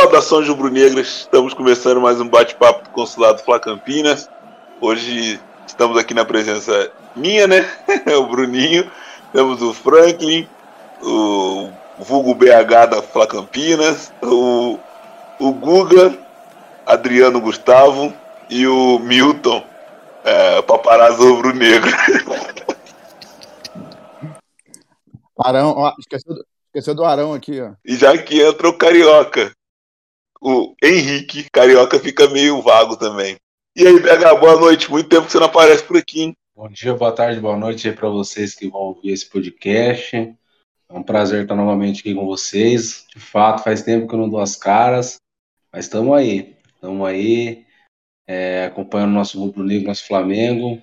Saudações rubro-negras, estamos começando mais um bate-papo do Consulado Fla Campinas. Hoje estamos aqui na presença minha, né? o Bruninho, temos o Franklin, o vulgo BH da Fla Campinas, o, o Guga, Adriano Gustavo e o Milton, é, paparazzo rubro-negro. Arão, ó, esqueceu, esqueceu do Arão aqui, ó. E já que entra o Carioca o Henrique Carioca fica meio vago também. E aí, BH, boa noite. Muito tempo que você não aparece por aqui, hein? Bom dia, boa tarde, boa noite aí para vocês que vão ouvir esse podcast. É um prazer estar novamente aqui com vocês. De fato, faz tempo que eu não dou as caras, mas estamos aí. Estamos aí, é, acompanhando o nosso Rubro Negro, nosso Flamengo.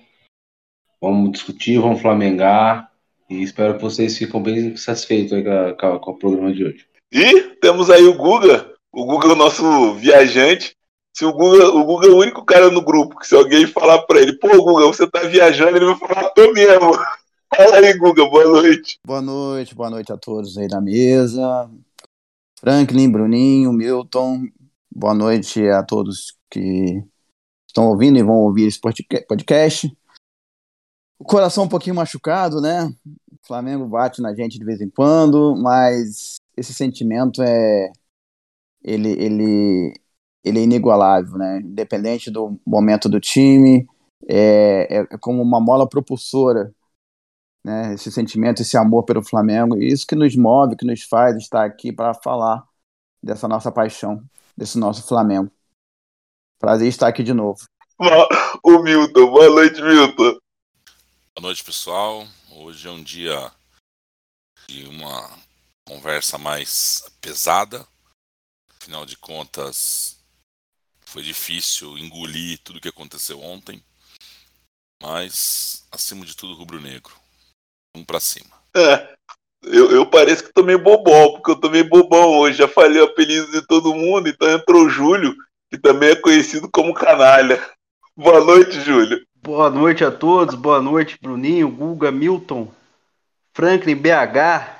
Vamos discutir, vamos flamengar. E espero que vocês fiquem bem satisfeitos aí com, com, com o programa de hoje. E temos aí o Guga, o Google é o nosso viajante. Se o Google, o Google é o único cara no grupo que se alguém falar para ele, pô, Google, você tá viajando, ele vai falar, tô mesmo. Fala aí, Google, boa noite. Boa noite, boa noite a todos aí da mesa. Franklin, Bruninho, Milton, boa noite a todos que estão ouvindo e vão ouvir esse podcast. O coração um pouquinho machucado, né? O Flamengo bate na gente de vez em quando, mas esse sentimento é ele, ele, ele é inigualável, né? Independente do momento do time, é, é como uma mola propulsora, né? Esse sentimento, esse amor pelo Flamengo, e isso que nos move, que nos faz estar aqui para falar dessa nossa paixão, desse nosso Flamengo. Prazer estar aqui de novo. O Milton, boa noite, Milton. Boa noite, pessoal. Hoje é um dia de uma conversa mais pesada, Afinal de contas, foi difícil engolir tudo que aconteceu ontem. Mas, acima de tudo, rubro-negro. Vamos pra cima. É, eu, eu pareço que tomei bobão, porque eu tomei bobão hoje. Já falei o apelido de todo mundo, então entrou o Júlio, que também é conhecido como canalha. Boa noite, Júlio. Boa noite a todos, boa noite, Bruninho, Guga, Milton, Franklin, BH,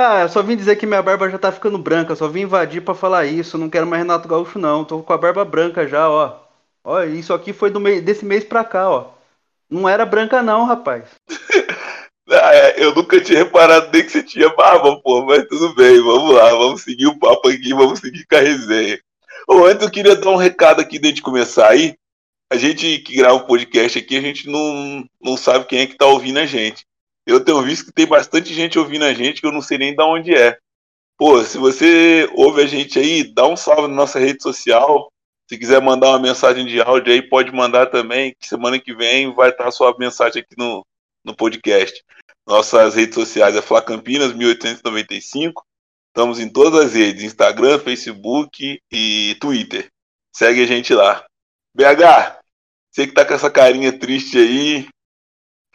ah, eu só vim dizer que minha barba já tá ficando branca, só vim invadir para falar isso, não quero mais Renato Gaúcho não, tô com a barba branca já, ó. Ó, isso aqui foi do mês, desse mês pra cá, ó. Não era branca não, rapaz. ah, é, eu nunca tinha reparado nem que você tinha barba, pô, mas tudo bem, vamos lá, vamos seguir o papo aqui, vamos seguir com a resenha. Ô, antes eu queria dar um recado aqui antes de começar aí. A gente que grava o um podcast aqui, a gente não, não sabe quem é que tá ouvindo a gente eu tenho visto que tem bastante gente ouvindo a gente que eu não sei nem de onde é. Pô, se você ouve a gente aí, dá um salve na nossa rede social. Se quiser mandar uma mensagem de áudio aí, pode mandar também, que semana que vem vai estar a sua mensagem aqui no, no podcast. Nossas redes sociais é Fla Campinas 1895. Estamos em todas as redes, Instagram, Facebook e Twitter. Segue a gente lá. BH, você que tá com essa carinha triste aí,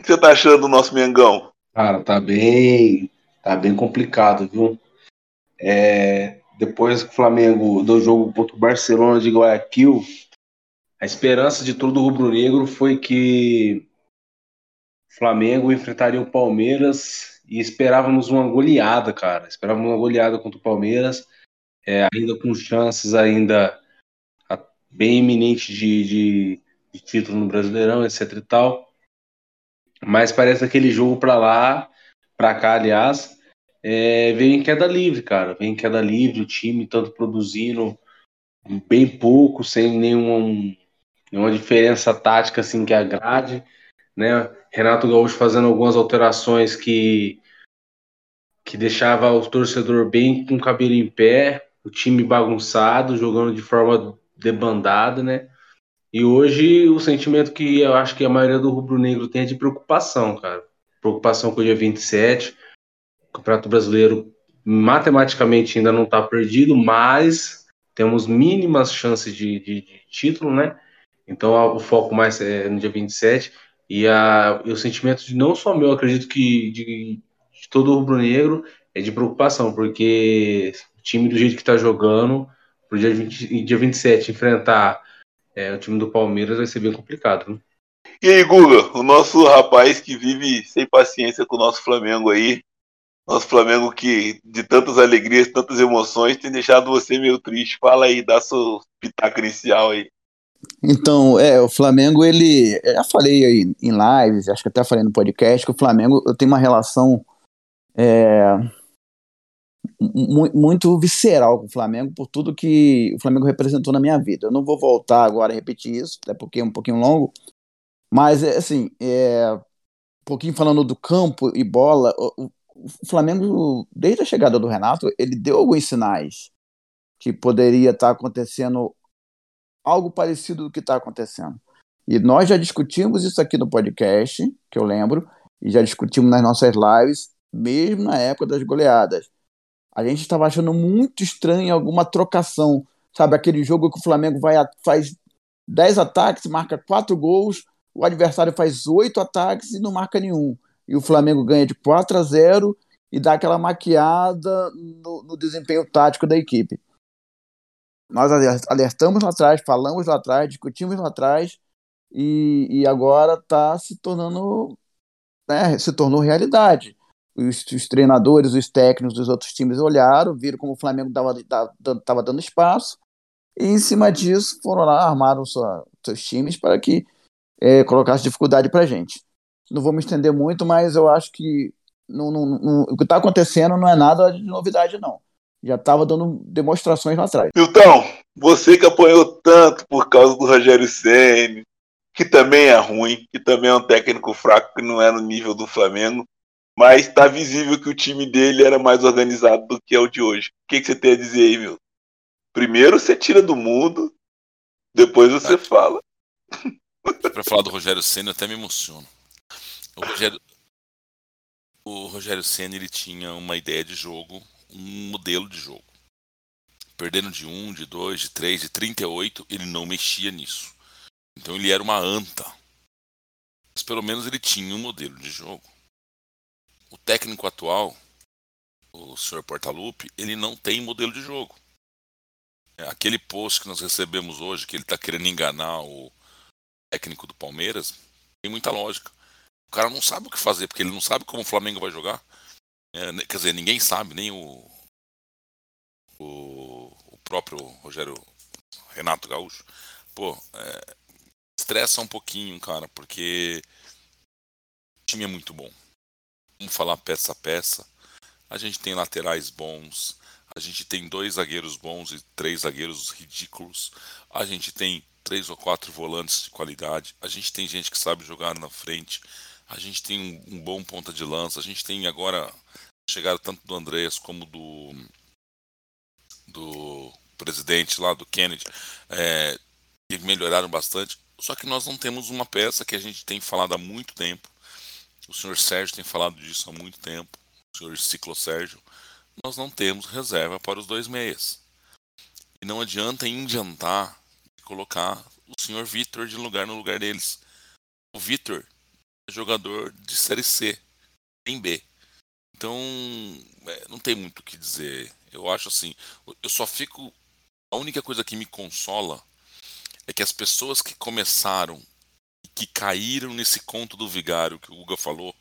que você tá achando do nosso Mengão? Cara, tá bem. Tá bem complicado, viu? É, depois que o Flamengo do jogo contra o Barcelona de Guayaquil, a esperança de todo o rubro-negro foi que o Flamengo enfrentaria o Palmeiras e esperávamos uma goleada, cara. Esperávamos uma goleada contra o Palmeiras, é, ainda com chances ainda bem iminentes de, de, de título no Brasileirão, etc e tal. Mas parece aquele jogo para lá, para cá, aliás, é, vem em queda livre, cara. Vem em queda livre, o time tanto produzindo bem pouco, sem nenhuma, nenhuma diferença tática assim que agrade, né? Renato Gaúcho fazendo algumas alterações que que deixava o torcedor bem com o cabelo em pé, o time bagunçado, jogando de forma debandada, né? E hoje o sentimento que eu acho que a maioria do rubro-negro tem é de preocupação, cara. Preocupação com o dia 27. O Campeonato Brasileiro matematicamente ainda não está perdido, mas temos mínimas chances de, de, de, título, né? Então o foco mais é no dia 27. E, a, e o sentimento de não só meu, acredito que de, de todo o rubro-negro é de preocupação, porque o time do jeito que está jogando, pro dia, 20, dia 27 enfrentar é, o time do Palmeiras vai ser bem complicado. Né? E aí, Guga, o nosso rapaz que vive sem paciência com o nosso Flamengo aí, Nosso Flamengo que, de tantas alegrias, tantas emoções, tem deixado você meio triste. Fala aí, dá seu pitaco inicial aí. Então, é, o Flamengo, ele. Eu já falei aí em lives, acho que até falei no podcast, que o Flamengo eu tenho uma relação é, muito visceral com o Flamengo por tudo que o Flamengo representou na minha vida. Eu não vou voltar agora a repetir isso, até porque é um pouquinho longo, mas assim, é, um pouquinho falando do campo e bola, o, o Flamengo, desde a chegada do Renato, ele deu alguns sinais que poderia estar acontecendo algo parecido do que está acontecendo. E nós já discutimos isso aqui no podcast, que eu lembro, e já discutimos nas nossas lives, mesmo na época das goleadas. A gente estava achando muito estranho alguma trocação, sabe? Aquele jogo que o Flamengo vai faz 10 ataques, marca 4 gols, o adversário faz 8 ataques e não marca nenhum e o Flamengo ganha de 4 a 0 e dá aquela maquiada no, no desempenho tático da equipe. Nós alertamos lá atrás, falamos lá atrás, discutimos lá atrás e, e agora está se tornando, né, se tornou realidade. Os, os, treinadores, os técnicos dos outros times olharam, viram como o Flamengo estava dando espaço e em cima disso foram lá, armaram sua, seus times para que é, colocasse dificuldade para a gente não vou me estender muito, mas eu acho que não, não, não, o que está acontecendo não é nada de novidade, não. Já estava dando demonstrações lá atrás. Milton, você que apanhou tanto por causa do Rogério Senna, que também é ruim, que também é um técnico fraco, que não é no nível do Flamengo, mas está visível que o time dele era mais organizado do que é o de hoje. O que, que você tem a dizer aí, meu? Primeiro você tira do mundo, depois você fala. Para falar do Rogério Senna, eu até me emociono. O Rogério, o Rogério Senna ele tinha uma ideia de jogo, um modelo de jogo. Perdendo de 1, de 2, de 3, de 38, ele não mexia nisso. Então ele era uma anta. Mas pelo menos ele tinha um modelo de jogo. O técnico atual, o Sr. Portaluppi, ele não tem modelo de jogo. É, aquele post que nós recebemos hoje, que ele está querendo enganar o técnico do Palmeiras, tem muita lógica cara não sabe o que fazer, porque ele não sabe como o Flamengo vai jogar. É, quer dizer, ninguém sabe, nem o, o, o próprio Rogério Renato Gaúcho. Pô, é, estressa um pouquinho, cara, porque o time é muito bom. Vamos falar peça a peça. A gente tem laterais bons, a gente tem dois zagueiros bons e três zagueiros ridículos. A gente tem três ou quatro volantes de qualidade. A gente tem gente que sabe jogar na frente. A gente tem um, um bom ponta de lança. A gente tem agora chegada tanto do Andreas como do do presidente lá do Kennedy é, melhoraram bastante. Só que nós não temos uma peça que a gente tem falado há muito tempo. O senhor Sérgio tem falado disso há muito tempo. O senhor Ciclo Sérgio. Nós não temos reserva para os dois meias. E não adianta indiantar colocar o senhor Vitor de lugar no lugar deles. O Vitor jogador de Série C, em B. Então, é, não tem muito o que dizer. Eu acho assim, eu só fico. A única coisa que me consola é que as pessoas que começaram e que caíram nesse conto do vigário que o Guga falou,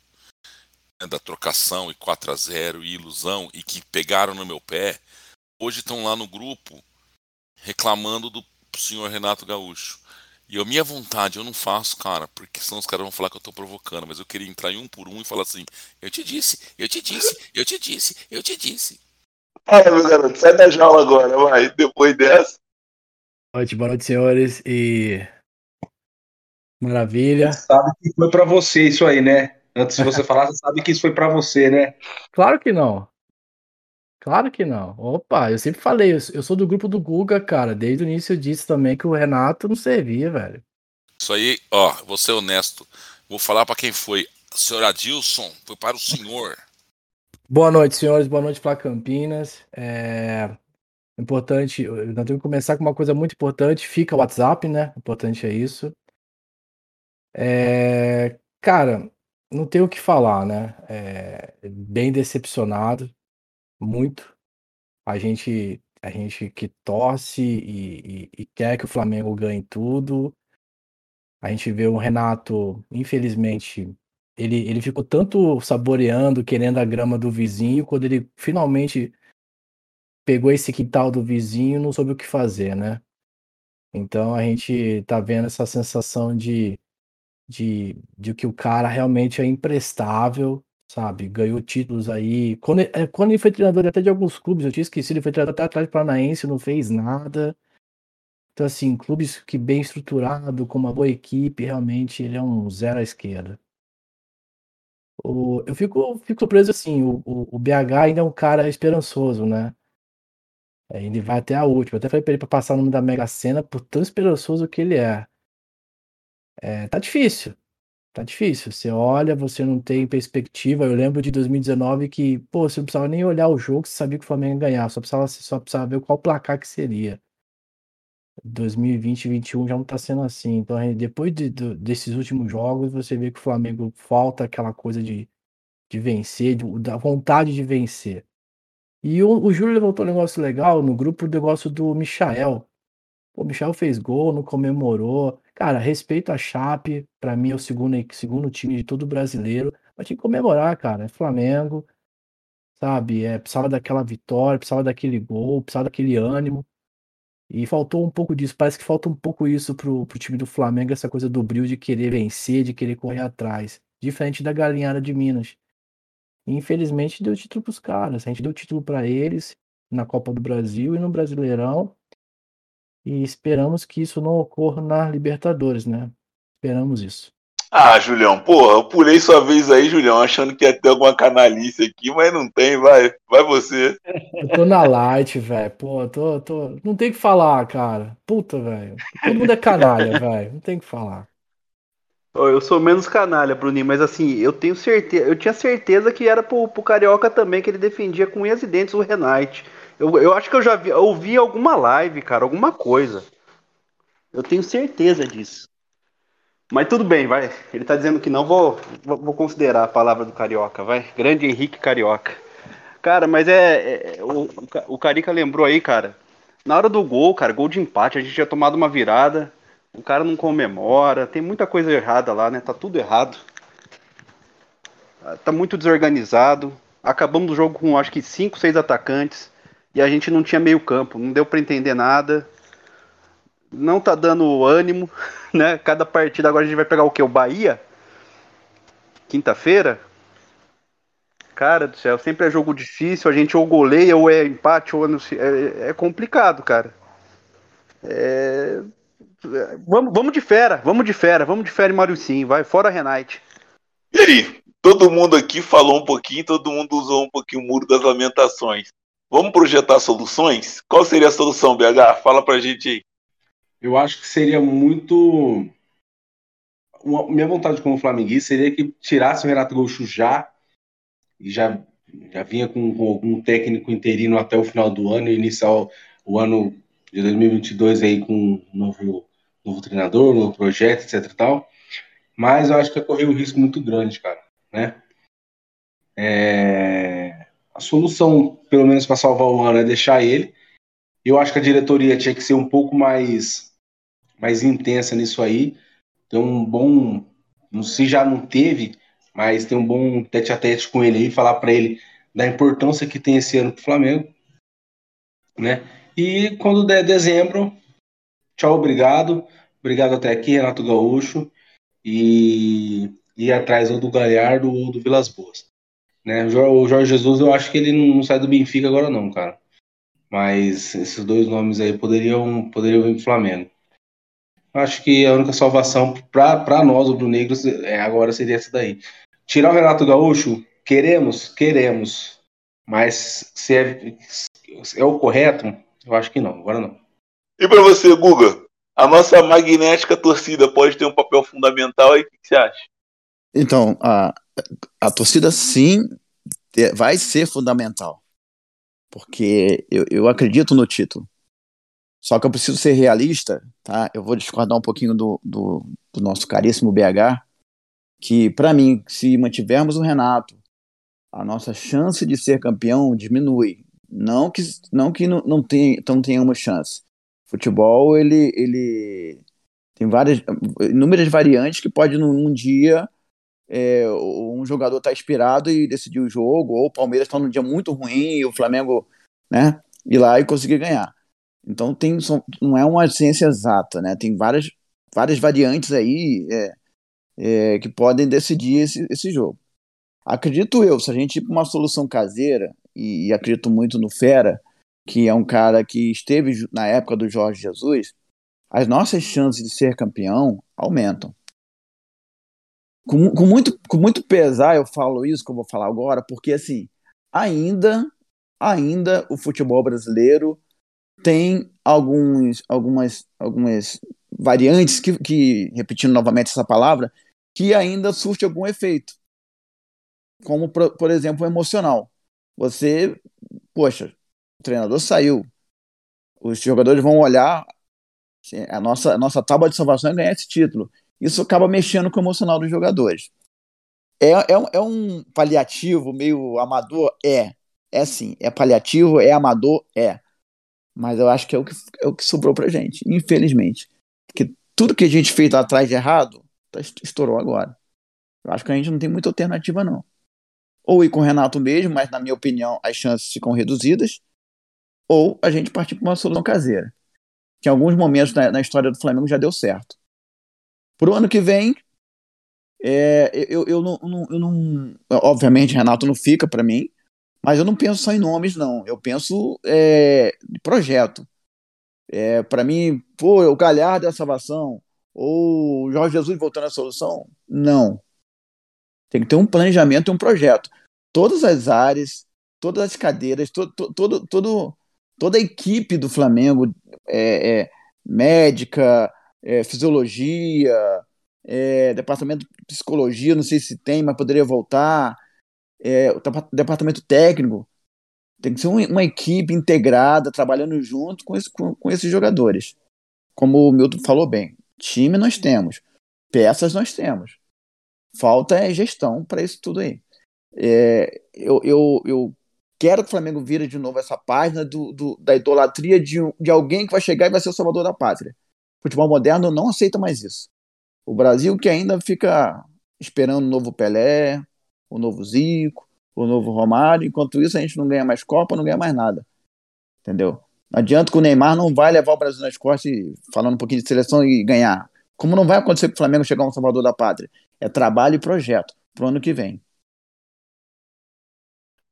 né, da trocação e 4 a 0 e ilusão, e que pegaram no meu pé, hoje estão lá no grupo reclamando do senhor Renato Gaúcho. E a minha vontade eu não faço, cara, porque senão os caras vão falar que eu tô provocando, mas eu queria entrar em um por um e falar assim: eu te disse, eu te disse, eu te disse, eu te disse. É, meu garoto, sai da jaula agora, vai. Depois dessa. Boa noite, boa noite, senhores. E. Maravilha. Você sabe que foi para você isso aí, né? Antes de você falar, você sabe que isso foi para você, né? Claro que não. Claro que não. Opa, eu sempre falei, eu sou do grupo do Guga, cara. Desde o início eu disse também que o Renato não servia, velho. Isso aí, ó, vou ser honesto. Vou falar para quem foi. Senhor Adilson, foi para o senhor. Boa noite, senhores. Boa noite para Campinas. É importante, nós temos que começar com uma coisa muito importante. Fica o WhatsApp, né? Importante é isso. É... Cara, não tenho o que falar, né? É... Bem decepcionado muito. A gente, a gente que torce e, e, e quer que o Flamengo ganhe tudo. A gente vê o Renato, infelizmente, ele, ele ficou tanto saboreando, querendo a grama do vizinho, quando ele finalmente pegou esse quintal do vizinho, não soube o que fazer, né? Então a gente tá vendo essa sensação de, de, de que o cara realmente é imprestável, sabe? Ganhou títulos aí. Quando, ele- é, quando ele foi treinador até de alguns clubes, eu tinha esquecido, ele foi treinador até atrás Paranaense, não fez nada. Então, assim, clubes que bem estruturado, com uma boa equipe, realmente ele é um zero à esquerda. O, eu fico, fico surpreso assim, o, o, o BH ainda é um cara esperançoso, né? É, Ele vai até a última. Eu até falei pra ele pra passar o nome da Mega Sena por tão esperançoso que ele é. É, tá difícil. Tá difícil. Você olha, você não tem perspectiva. Eu lembro de 2019 que, pô, você não precisava nem olhar o jogo, você sabia que o Flamengo ia ganhar. Só precisava, só precisava ver qual placar que seria. 2020 e 2021 já não tá sendo assim. Então, depois de- do- desses últimos jogos, você vê que o Flamengo falta aquela coisa de, de vencer, de- da vontade de vencer. E o, o Júlio levantou um negócio legal no grupo, o negócio do Michael. Pô, o Michael fez gol, não comemorou. Cara, respeito a Chape, pra mim é o segundo, segundo time de todo brasileiro. Mas tinha que comemorar, cara. É Flamengo, sabe? É, precisava daquela vitória, precisava daquele gol, precisava daquele ânimo. E faltou um pouco disso. Parece que falta um pouco isso pro, pro time do Flamengo, essa coisa do brilho de querer vencer, de querer correr atrás. Diferente da galinhada de Minas. E, infelizmente deu título pros caras. A gente deu título pra eles na Copa do Brasil e no Brasileirão. E esperamos que isso não ocorra na Libertadores, né? Esperamos isso. Ah, Julião, porra, eu pulei sua vez aí, Julião, achando que ia ter alguma canalice aqui, mas não tem, vai, vai você. Eu tô na light, velho. Pô, tô, tô. Não tem o que falar, cara. Puta, velho. Todo mundo é canalha, velho. Não tem o que falar. Eu sou menos canalha, Bruninho, mas assim, eu tenho certeza, eu tinha certeza que era pro, pro Carioca também, que ele defendia com unhas e dentes o Renate. Eu, eu acho que eu já vi, eu ouvi alguma live, cara, alguma coisa. Eu tenho certeza disso. Mas tudo bem, vai. Ele tá dizendo que não, vou, vou, considerar a palavra do Carioca, vai. Grande Henrique Carioca. Cara, mas é. é- o, o Carica lembrou aí, cara. Na hora do gol, cara, gol de empate, a gente tinha tomado uma virada. O cara não comemora, tem muita coisa errada lá, né? Tá tudo errado. Tá muito desorganizado. Acabamos o jogo com acho que 5, 6 atacantes e a gente não tinha meio campo, não deu pra entender nada. Não tá dando ânimo, né? Cada partida agora a gente vai pegar o quê? O Bahia? Quinta-feira? Cara do céu, sempre é jogo difícil, a gente ou goleia ou é empate ou é, é, é complicado, cara. É, Vamos, vamos de fera, vamos de fera, vamos de fera e Mário Sim, vai, fora Renate. E aí, todo mundo aqui falou um pouquinho, todo mundo usou um pouquinho o muro das lamentações. Vamos projetar soluções? Qual seria a solução, BH? Fala pra gente aí. Eu acho que seria muito. Uma- minha vontade como flamenguista seria que tirasse o Renato Gaúcho já e já, já vinha com, com algum técnico interino até o final do ano e iniciar o, o ano de 2022 aí com um novo, novo treinador, novo projeto, etc e tal. Mas eu acho que ia correr um risco muito grande, cara, né? É, A solução, pelo menos para salvar o ano, é deixar ele. Eu acho que a diretoria tinha que ser um pouco mais mais intensa nisso aí. Ter um bom, não se já não teve, mas ter um bom tete a tete com ele aí, falar para ele da importância que tem esse ano pro Flamengo, né? E quando der dezembro, tchau, obrigado. Obrigado até aqui, Renato Gaúcho. E ir atrás ou do Galhardo ou do Vilas Boas. Né? O Jor- o Jorge Jesus, eu acho que ele não sai do Benfica agora não, cara. Mas esses dois nomes aí poderiam, poderiam vir pro Flamengo. Acho que a única salvação para nós, o Negros, é, agora seria essa daí. Tirar o Renato Gaúcho, queremos, queremos. Mas se é, se é o correto, eu acho que não, agora não. E pra você, Guga? A nossa magnética torcida pode ter um papel fundamental aí? O que que você acha? Então, a, a torcida sim vai ser fundamental. Porque eu, eu acredito no título. Só que eu preciso ser realista, tá? Eu vou discordar um pouquinho do, do, do nosso caríssimo BH, que para mim, se mantivermos o Renato, a nossa chance de ser campeão diminui. Não que não que não, não, tem, não tenhamos chance. Futebol, ele, ele tem várias inúmeras variantes que pode num, num dia é, um jogador está inspirado e decidiu o jogo, ou o Palmeiras está num dia muito ruim e o Flamengo né, ir lá e conseguir ganhar. Então tem, não é uma ciência exata, né? Tem várias, várias variantes aí é, é, que podem decidir esse, esse jogo. Acredito eu, se a gente ir para uma solução caseira, e, e, acredito muito no Fera, que é um cara que esteve na época do Jorge Jesus, as nossas chances de ser campeão aumentam. Com, com, muito, com muito pesar eu falo isso que eu vou falar agora, porque assim, ainda, ainda o futebol brasileiro tem alguns, algumas, algumas variantes que, que, repetindo novamente essa palavra, que ainda surte algum efeito. Como, por, por exemplo, o emocional. Você, poxa, o treinador saiu, os jogadores vão olhar, assim, a nossa, a nossa tábua de salvação é ganhar esse título isso acaba mexendo com o emocional dos jogadores. É, é, um, é um paliativo meio amador? É. É sim. É paliativo, é amador? É. Mas eu acho que é o que, é o que sobrou pra gente, infelizmente. Porque tudo que a gente fez lá atrás de errado, tá, estourou agora. Eu acho que a gente não tem muita alternativa, não. Ou ir com o Renato mesmo, mas na minha opinião as chances ficam reduzidas. Ou a gente partir para uma solução caseira. Que em alguns momentos na, na história do Flamengo já deu certo. Para o ano que vem, é, eu, eu, não, eu, não, Obviamente, Renato não fica para mim, mas eu não penso só em nomes, não. Eu penso é, em projeto. É, para mim, pô, o Galhardo é a salvação, ou o Jorge Jesus voltando à solução? Não. Tem que ter um planejamento e um projeto. Todas as áreas, todas as cadeiras, to, to, todo, todo, toda a equipe do Flamengo, é, é médica, é, fisiologia, é, departamento de psicologia, não sei se tem, mas poderia voltar, é, o departamento técnico. Tem que ser uma, equipe integrada, trabalhando junto com, esse, com, com esses jogadores. Como o Milton falou bem, time nós temos, peças nós temos. Falta é gestão para isso tudo aí. É, eu, eu, eu quero que o Flamengo vire de novo essa página do, do, da idolatria de, de alguém que vai chegar e vai ser o salvador da pátria futebol moderno não aceita mais isso. O Brasil que ainda fica esperando o novo Pelé, o novo Zico, o novo Romário, enquanto isso a gente não ganha mais Copa, não ganha mais nada. Entendeu? Não adianta que o Neymar não vai levar o Brasil nas costas falando um pouquinho de seleção e ganhar. Como não vai acontecer com o Flamengo chegar um Salvador da Pátria? É trabalho e projeto pro ano que vem.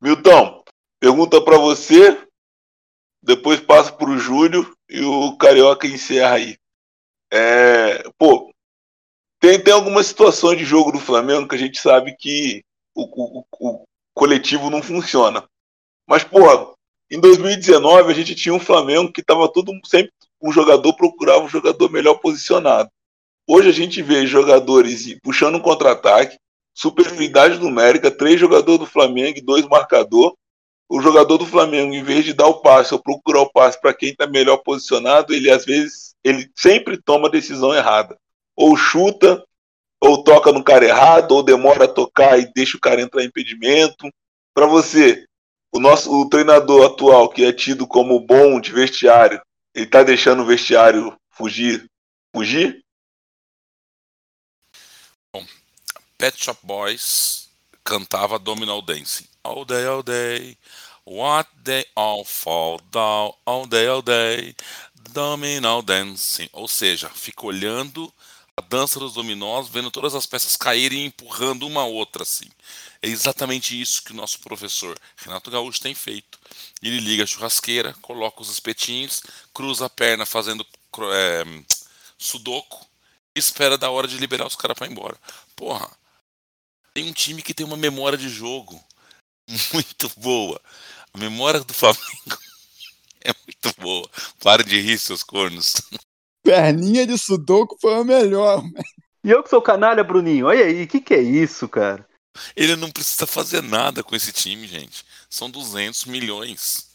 Milton, pergunta para você, depois passa para o Júlio e o Carioca encerra aí. É, pô, tem, tem algumas situações de jogo do Flamengo que a gente sabe que o, o, o coletivo não funciona. Mas, pô, em 2019 a gente tinha um Flamengo que estava todo sempre um jogador procurava um jogador melhor posicionado. Hoje a gente vê jogadores puxando um contra-ataque, superioridade numérica, três jogadores do Flamengo e dois marcador. O jogador do Flamengo, em vez de dar o passe ou procurar o passe para quem está melhor posicionado, ele às vezes ele sempre toma a decisão errada. Ou chuta, ou toca no cara errado, ou demora a tocar e deixa o cara entrar em impedimento. Para você, o nosso o treinador atual, que é tido como bom de vestiário, ele tá deixando o vestiário fugir? Fugir? Bom, Pet Shop Boys cantava Dominal Dancing. All day, all day. What they all fall down. All day, all day. Domino Dancing, ou seja, fica olhando a dança dos dominós, vendo todas as peças caírem e empurrando uma a outra assim. É exatamente isso que o nosso professor Renato Gaúcho tem feito. Ele liga a churrasqueira, coloca os espetinhos, cruza a perna fazendo é, sudoku e espera da hora de liberar os caras para ir embora. Porra, tem um time que tem uma memória de jogo muito boa. A memória do Flamengo É muito boa. Para de rir, seus cornos. Perninha de sudoku foi a melhor. E eu que sou canalha, Bruninho. Olha aí, o que, que é isso, cara? Ele não precisa fazer nada com esse time, gente. São 200 milhões.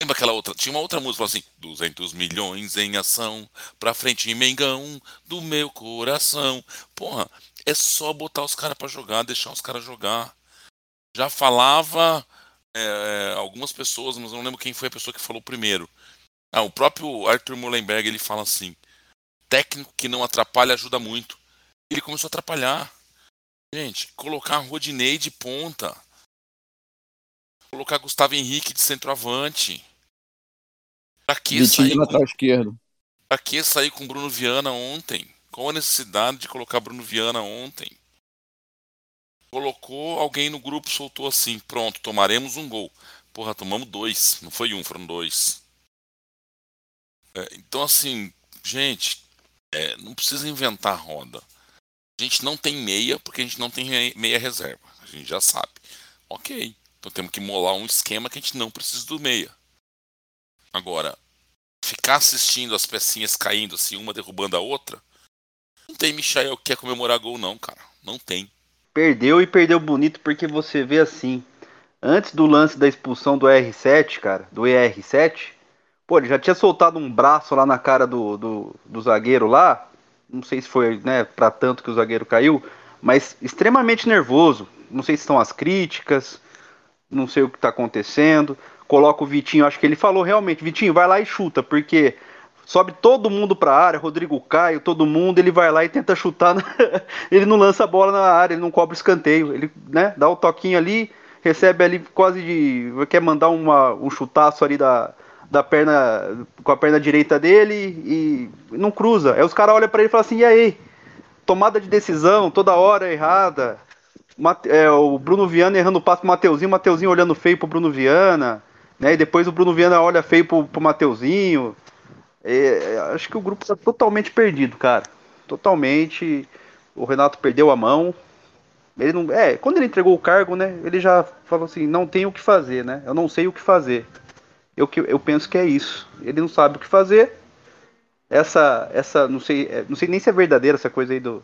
Lembra aquela outra? Tinha uma outra música assim: 200 milhões em ação, pra frente em Mengão, do meu coração. Porra, é só botar os caras para jogar, deixar os caras jogar. Já falava é, algumas pessoas, mas não lembro quem foi a pessoa que falou primeiro. Ah, o próprio Arthur Mullenberg ele fala assim: técnico que não atrapalha ajuda muito. Ele começou a atrapalhar. Gente, colocar Rodinei de ponta. Colocar Gustavo Henrique de centroavante. Pra que de sair com, esquerdo. pra que sair com Bruno Viana ontem? Qual a necessidade de colocar Bruno Viana ontem? Colocou alguém no grupo, soltou assim, pronto, tomaremos um gol. Porra, tomamos dois, não foi um, foram dois. É, então assim, gente, é, não precisa inventar roda. A gente não tem meia porque a gente não tem meia reserva. A gente já sabe. Ok. Então temos que molar um esquema que a gente não precisa do meia. Agora, ficar assistindo as pecinhas caindo assim, uma derrubando a outra, não tem Michael que quer comemorar gol, não, cara. Não tem. Perdeu e perdeu bonito porque você vê assim. Antes do lance da expulsão do R7, cara, do ER7, pô, ele já tinha soltado um braço lá na cara do, do, do zagueiro lá. Não sei se foi, né, pra tanto que o zagueiro caiu, mas extremamente nervoso. Não sei se estão as críticas, não sei o que tá acontecendo. Coloca o Vitinho, acho que ele falou realmente, Vitinho, vai lá e chuta, porque sobe todo mundo pra área, Rodrigo Caio, todo mundo, ele vai lá e tenta chutar, na- ele não lança a bola na área, ele não cobra escanteio, ele, né, dá o toquinho ali, recebe ali quase de, quer mandar uma, um chutaço ali da, da perna, com a perna direita dele e não cruza. Aí os caras olham pra ele e falam assim, e aí, tomada de decisão, toda hora errada, Mate- é, o Bruno Viana errando o passo pro Mateuzinho, Mateuzinho olhando feio pro Bruno Viana, né? E depois o Bruno Viana olha feio pro, pro Mateuzinho. É, acho que o grupo tá totalmente perdido, cara. Totalmente. O Renato perdeu a mão. Ele não, é, quando ele entregou o cargo, né? Ele já falou assim, não tem o que fazer, né? Eu não sei o que fazer. Eu, eu penso que é isso. Ele não sabe o que fazer. Essa, essa, não sei, é, não sei nem se é verdadeira essa coisa aí do,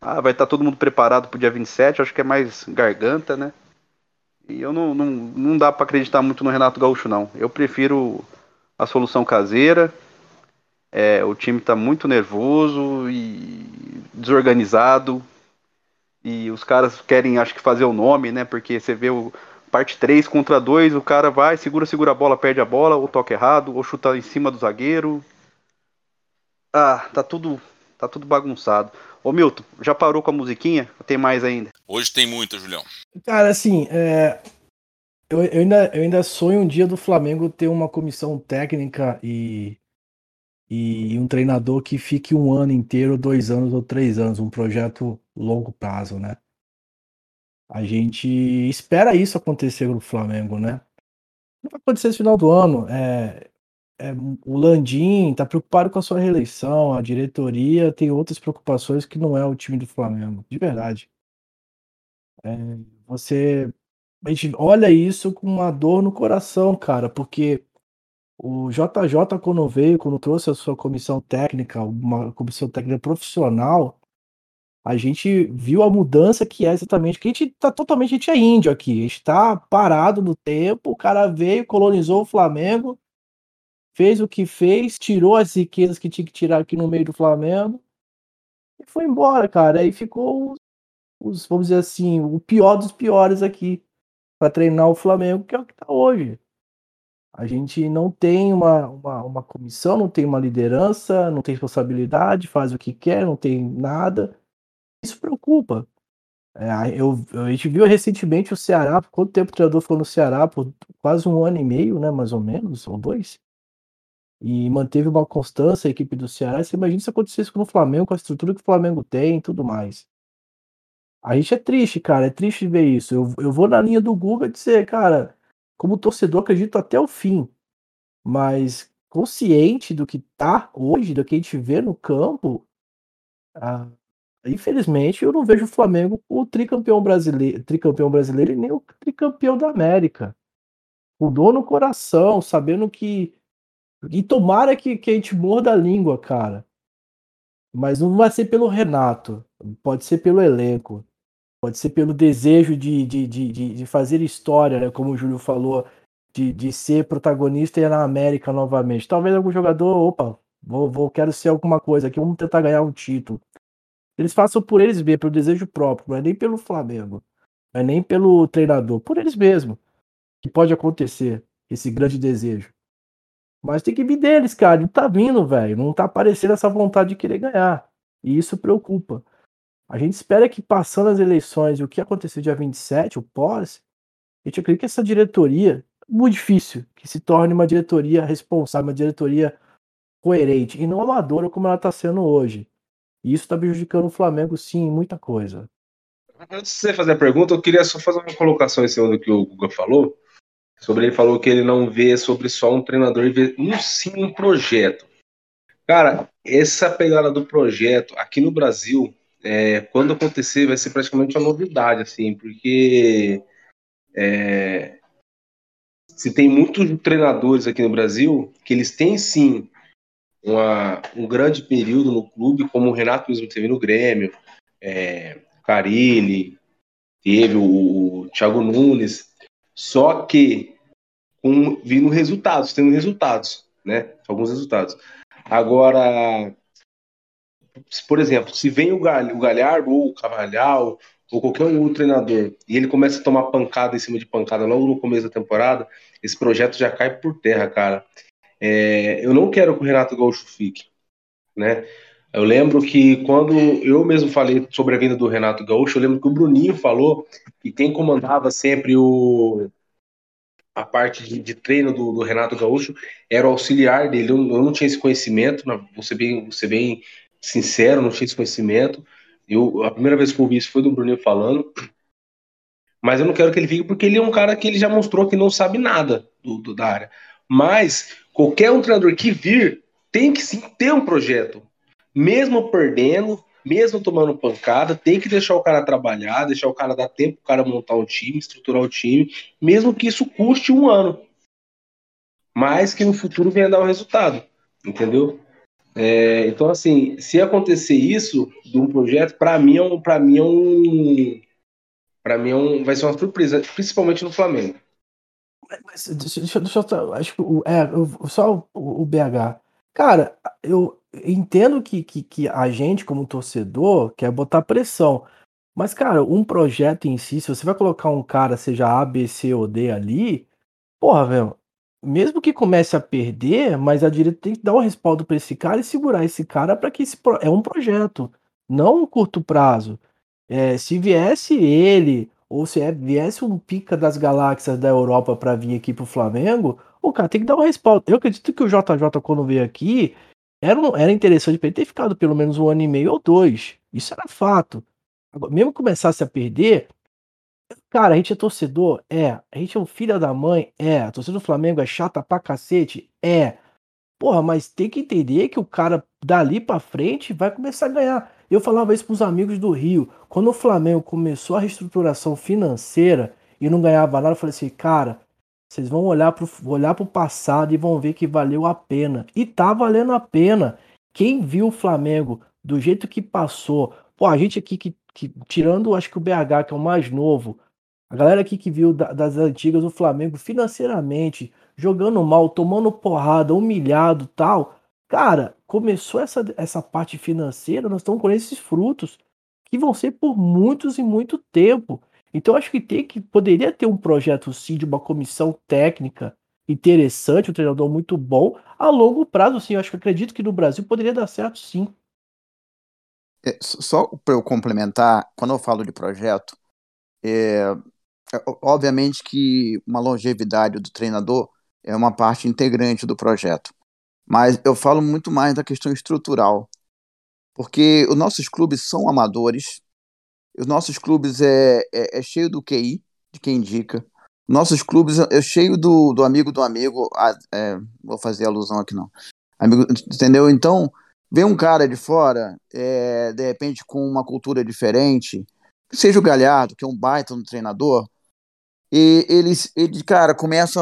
ah, vai estar todo mundo preparado pro dia 27, acho que é mais garganta, né? E eu não, não, não dá pra acreditar muito no Renato Gaúcho, não. Eu prefiro a solução caseira. É, o time tá muito nervoso e desorganizado. E os caras querem, acho que, fazer o nome, né? Porque você vê o parte 3 contra 2, o cara vai, segura, segura a bola, perde a bola, ou toca errado, ou chuta em cima do zagueiro. Ah, tá tudo, tá tudo bagunçado. Ô Milton, já parou com a musiquinha? Ou Tem mais ainda? Hoje tem muita, Julião. Cara, assim, é, eu, eu ainda, eu ainda sonho um dia do Flamengo ter uma comissão técnica e, e um treinador que fique um ano inteiro, dois anos ou três anos, um projeto longo prazo, né? A gente espera isso acontecer no Flamengo, né? Não vai acontecer no final do ano. É, é, o Landim tá preocupado com a sua reeleição, a diretoria tem outras preocupações que não é o time do Flamengo, de verdade. É, você a gente olha isso com uma dor no coração, cara, porque o JJ, quando veio, quando trouxe a sua comissão técnica, uma comissão técnica profissional, a gente viu a mudança que é exatamente, que a gente tá totalmente, a gente é índio aqui, a gente tá parado no tempo, o cara veio, colonizou o Flamengo, fez o que fez, tirou as riquezas que tinha que tirar aqui no meio do Flamengo e foi embora, cara. Aí ficou os, os, vamos dizer assim, o pior dos piores aqui para treinar o Flamengo, que é o que tá hoje. A gente não tem uma, uma, uma comissão, não tem uma liderança, não tem responsabilidade, faz o que quer, não tem nada. Isso preocupa. É, eu, a gente viu recentemente o Ceará, quanto tempo o treinador ficou no Ceará? Por quase um ano e meio, né? Mais ou menos, ou dois. E manteve uma constância a equipe do Ceará. Você imagina se acontecesse com o Flamengo, com a estrutura que o Flamengo tem e tudo mais. A gente é triste, cara. É triste ver isso. Eu, eu vou na linha do Guga dizer, cara, como torcedor, acredito até o fim. Mas consciente do que tá hoje, do que a gente vê no campo, ah, infelizmente eu não vejo o Flamengo o tricampeão brasileiro, tricampeão brasileiro e nem o tricampeão da América. Com dor no coração, sabendo que. E tomara que, que a gente morda a língua, cara. Mas não vai ser pelo Renato. Pode ser pelo elenco. Pode ser pelo desejo de, de, de, de, fazer história, né? Como o Júlio falou, de, de ser protagonista e na América novamente. Talvez algum jogador, opa, vou, vou, quero ser alguma coisa aqui, vamos tentar ganhar um título. Eles façam por eles mesmos, pelo desejo próprio, não é nem pelo Flamengo, não é nem pelo treinador, por eles mesmos. Que pode acontecer, esse grande desejo. Mas tem que vir deles, cara. Não tá vindo, velho. Não tá aparecendo essa vontade de querer ganhar. E isso preocupa. A gente espera que passando as eleições e o que aconteceu dia 27, o pós, a gente acredita que essa diretoria, muito difícil, que se torne uma diretoria responsável, uma diretoria coerente e não amadora como ela está sendo hoje. E isso está prejudicando o Flamengo, sim, em muita coisa. Antes de você fazer a pergunta, eu queria só fazer uma colocação em cima do que o Guga falou. Sobre ele falou que ele não vê sobre só um treinador e vê um sim um projeto. Cara, essa pegada do projeto aqui no Brasil, é, quando acontecer, vai ser praticamente uma novidade, assim, porque é, se tem muitos treinadores aqui no Brasil que eles têm sim uma, um grande período no clube, como o Renato mesmo teve no Grêmio, é, Carilli, teve o, o Thiago Nunes, só que com, vindo resultados, tendo resultados, né? Alguns resultados. Agora, por exemplo, se vem o, Gal, o Galhardo ou o Cavalhal ou qualquer outro treinador e ele começa a tomar pancada em cima de pancada logo no começo da temporada, esse projeto já cai por terra, cara. É, eu não quero que o Renato Gaúcho fique, né? Eu lembro que quando eu mesmo falei sobre a vinda do Renato Gaúcho, eu lembro que o Bruninho falou que quem comandava sempre o, a parte de, de treino do, do, Renato Gaúcho era o auxiliar dele. Eu, eu não tinha esse conhecimento, ser bem, ser bem sincero, não tinha esse conhecimento. Eu, a primeira vez que eu ouvi isso foi do Bruninho falando. Mas eu não quero que ele fique porque ele é um cara que ele já mostrou que não sabe nada do, do da área. Mas qualquer um treinador que vir tem que sim ter um projeto mesmo perdendo, mesmo tomando pancada, tem que deixar o cara trabalhar, deixar o cara dar tempo o cara montar um time, estruturar o time, mesmo que isso custe um ano. Mas que no futuro venha dar um resultado, entendeu? É, então, assim, se acontecer isso de um projeto, para mim é um, para mim é um, para mim é um, vai ser uma surpresa, principalmente no Flamengo. Mas, deixa, deixa, deixa eu, acho que é, só o, o BH. Cara, eu, entendo que, que, que a gente, como torcedor, quer botar pressão. Mas, cara, um projeto em si, se você vai colocar um cara, seja A, B, C ou D ali, porra, velho, mesmo que comece a perder, mas a direita tem que dar um respaldo para esse cara e segurar esse cara para que esse pro... é um projeto, não um curto prazo. É, se viesse ele, ou se é, viesse um pica das galáxias da Europa para vir aqui pro Flamengo, o cara tem que dar um respaldo. Eu acredito que o JJ, quando veio aqui, era, era interessante para ele ter ficado pelo menos um ano e meio ou dois. Isso era fato. Agora, mesmo começasse a perder, cara, a gente é torcedor? É. A gente é um filho da mãe? É. A torcida do Flamengo é chata pra cacete? É. Porra, mas tem que entender que o cara dali pra frente vai começar a ganhar. Eu falava isso pros amigos do Rio. Quando o Flamengo começou a reestruturação financeira e não ganhava nada, eu falei assim, cara, vocês vão olhar para olhar o passado e vão ver que valeu a pena. E tá valendo a pena. Quem viu o Flamengo do jeito que passou, pô, a gente aqui que, que tirando, acho que o BH, que é o mais novo, a galera aqui que viu da, das antigas o Flamengo financeiramente, jogando mal, tomando porrada, humilhado tal. Cara, começou essa, essa parte financeira, nós estamos com esses frutos que vão ser por muitos e muito tempo. Então acho que tem que poderia ter um projeto sim de uma comissão técnica interessante, um treinador muito bom a longo prazo, sim. Eu acho que acredito que no Brasil poderia dar certo, sim. É, só para eu complementar, quando eu falo de projeto, é, é, obviamente que uma longevidade do treinador é uma parte integrante do projeto, mas eu falo muito mais da questão estrutural, porque os nossos clubes são amadores, os nossos clubes é, é, é, cheio do QI, de quem indica. Nossos clubes é cheio do, do amigo do amigo. É, vou fazer alusão aqui não. Amigo, entendeu? Então, vem um cara de fora, é, de repente com uma cultura diferente, seja o Galhardo, que é um baita no treinador, e eles, ele, cara, começa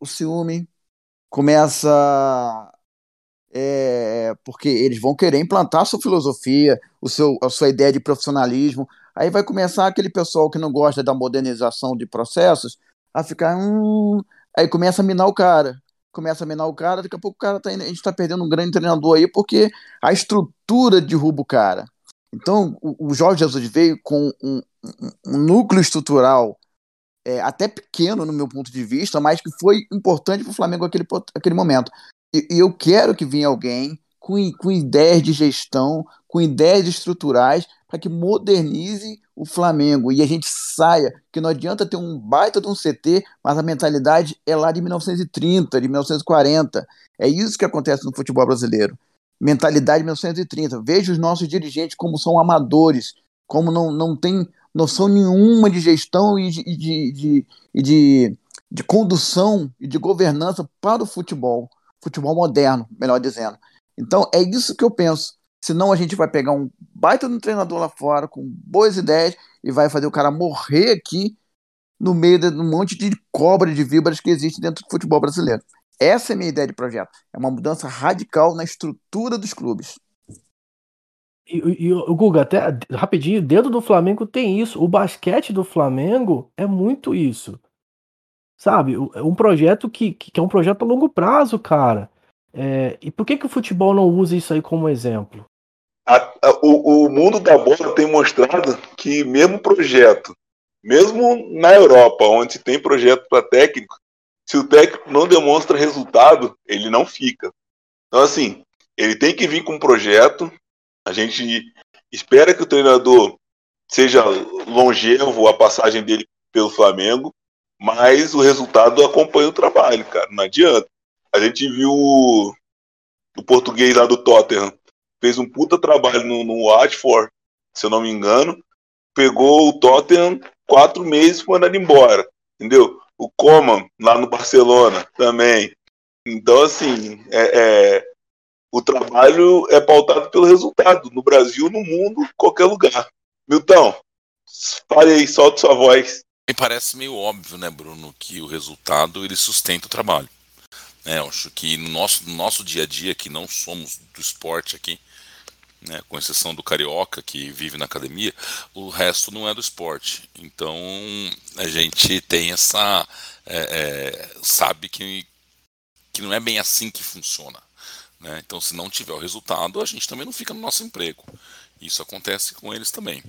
o ciúme, começa é, porque eles vão querer implantar a sua filosofia, o seu, a sua ideia de profissionalismo. Aí vai começar aquele pessoal que não gosta da modernização de processos a ficar. Hum, aí começa a minar o cara. Começa a minar o cara, daqui a pouco o cara tá, a gente está perdendo um grande treinador aí porque a estrutura derruba o cara. Então, o, o Jorge Jesus veio com um, um, um núcleo estrutural é, até pequeno no meu ponto de vista, mas que foi importante para o Flamengo naquele, aquele momento. E, eu quero que venha alguém com, com ideias de gestão, com ideias estruturais para que modernize o Flamengo e a gente saia, que não adianta ter um baita de um CT, mas a mentalidade é lá de 1930, de 1940. É isso que acontece no futebol brasileiro. Mentalidade de 1930. Veja os nossos dirigentes como são amadores, como não, não tem noção nenhuma de gestão e de, de, de, de, de condução e de governança para o futebol. Futebol moderno, melhor dizendo. Então é isso que eu penso. Senão a gente vai pegar um baita no treinador lá fora, com boas ideias, e vai fazer o cara morrer aqui no meio de um monte de cobra de víboras que existe dentro do futebol brasileiro. Essa é a minha ideia de projeto. É uma mudança radical na estrutura dos clubes. E, e o Guga, até rapidinho, dentro do Flamengo tem isso. O basquete do Flamengo é muito isso. Sabe? É um projeto que, que é um projeto a longo prazo, cara. É, e por que, que o futebol não usa isso aí como exemplo? A, a, o, o mundo da bola tem mostrado que mesmo projeto, mesmo na Europa, onde tem projeto para técnico, se o técnico não demonstra resultado, ele não fica. Então, assim, ele tem que vir com um projeto. A gente espera que o treinador seja longevo a passagem dele pelo Flamengo, mas o resultado acompanha o trabalho, cara. Não adianta. A gente viu o, o português lá do Tottenham fez um puta trabalho no, no Watford, se eu não me engano. Pegou o Tottenham quatro meses foi mandado embora, entendeu? O Coman lá no Barcelona também. Então, assim, é, é, o trabalho é pautado pelo resultado, no Brasil, no mundo, qualquer lugar. Milton, fale aí, solte sua voz. Me parece meio óbvio, né, Bruno, que o resultado ele sustenta o trabalho. É, eu acho que no nosso, no nosso dia a dia, que não somos do esporte aqui, né, com exceção do carioca que vive na academia, o resto não é do esporte. Então a gente tem essa. É, é, sabe que, que não é bem assim que funciona. Né? Então, se não tiver o resultado, a gente também não fica no nosso emprego. Isso acontece com eles também.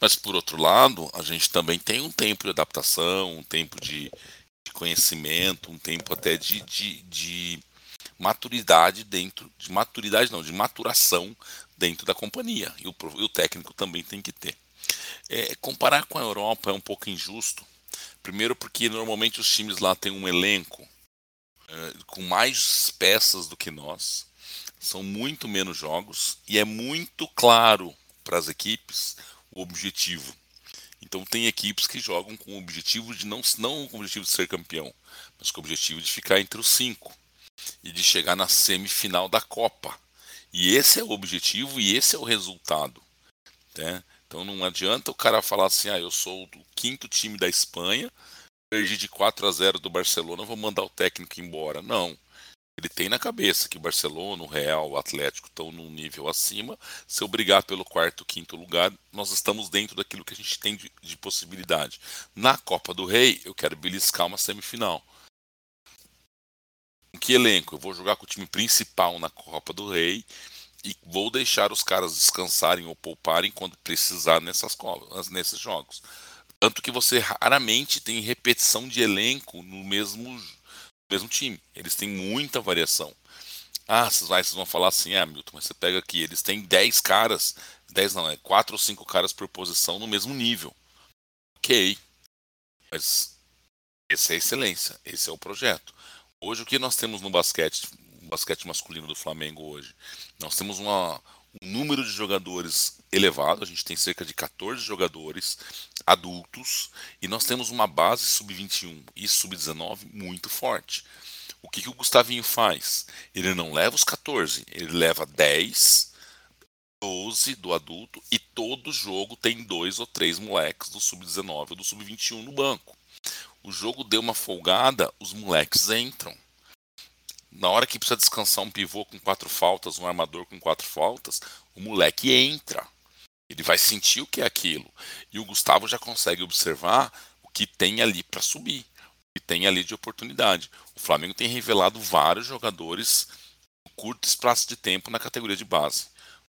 Mas, por outro lado, a gente também tem um tempo de adaptação, um tempo de, de conhecimento, um tempo até de, de, de maturidade dentro de maturidade não de maturação dentro da companhia. E o, e o técnico também tem que ter. É, comparar com a Europa é um pouco injusto. Primeiro porque normalmente os times lá têm um elenco é, com mais peças do que nós são muito menos jogos e é muito claro para as equipes o objetivo então tem equipes que jogam com o objetivo de não não com o objetivo de ser campeão mas com o objetivo de ficar entre os cinco e de chegar na semifinal da Copa. E esse é o objetivo e esse é o resultado. Né? Então não adianta o cara falar assim: ah, eu sou do quinto time da Espanha, perdi de 4 a 0 do Barcelona, vou mandar o técnico embora. Não. Ele tem na cabeça que o Barcelona, o Real, o Atlético estão num nível acima. Se eu brigar pelo quarto, quinto lugar, nós estamos dentro daquilo que a gente tem de, de possibilidade. Na Copa do Rei, eu quero beliscar uma semifinal que elenco? Eu vou jogar com o time principal na Copa do Rei e vou deixar os caras descansarem ou pouparem quando precisar nessas nesses jogos. Tanto que você raramente tem repetição de elenco no mesmo, mesmo time. Eles têm muita variação. Ah, vocês, vai, vocês vão falar assim, ah, Milton, mas você pega aqui, eles têm 10 caras, 10 não, é 4 ou 5 caras por posição no mesmo nível. Ok. Mas essa é a excelência, esse é o projeto. Hoje o que nós temos no basquete, no basquete masculino do Flamengo hoje? Nós temos uma, um número de jogadores elevado, a gente tem cerca de 14 jogadores adultos e nós temos uma base sub-21 e sub-19 muito forte. O que, que o Gustavinho faz? Ele não leva os 14, ele leva 10, 12 do adulto e todo jogo tem dois ou três moleques do sub-19 ou do sub-21 no banco o jogo deu uma folgada, os moleques entram. Na hora que precisa descansar um pivô com quatro faltas, um armador com quatro faltas, o moleque entra. Ele vai sentir o que é aquilo. E o Gustavo já consegue observar o que tem ali para subir, o que tem ali de oportunidade. O Flamengo tem revelado vários jogadores em curto espaço de tempo na categoria de base.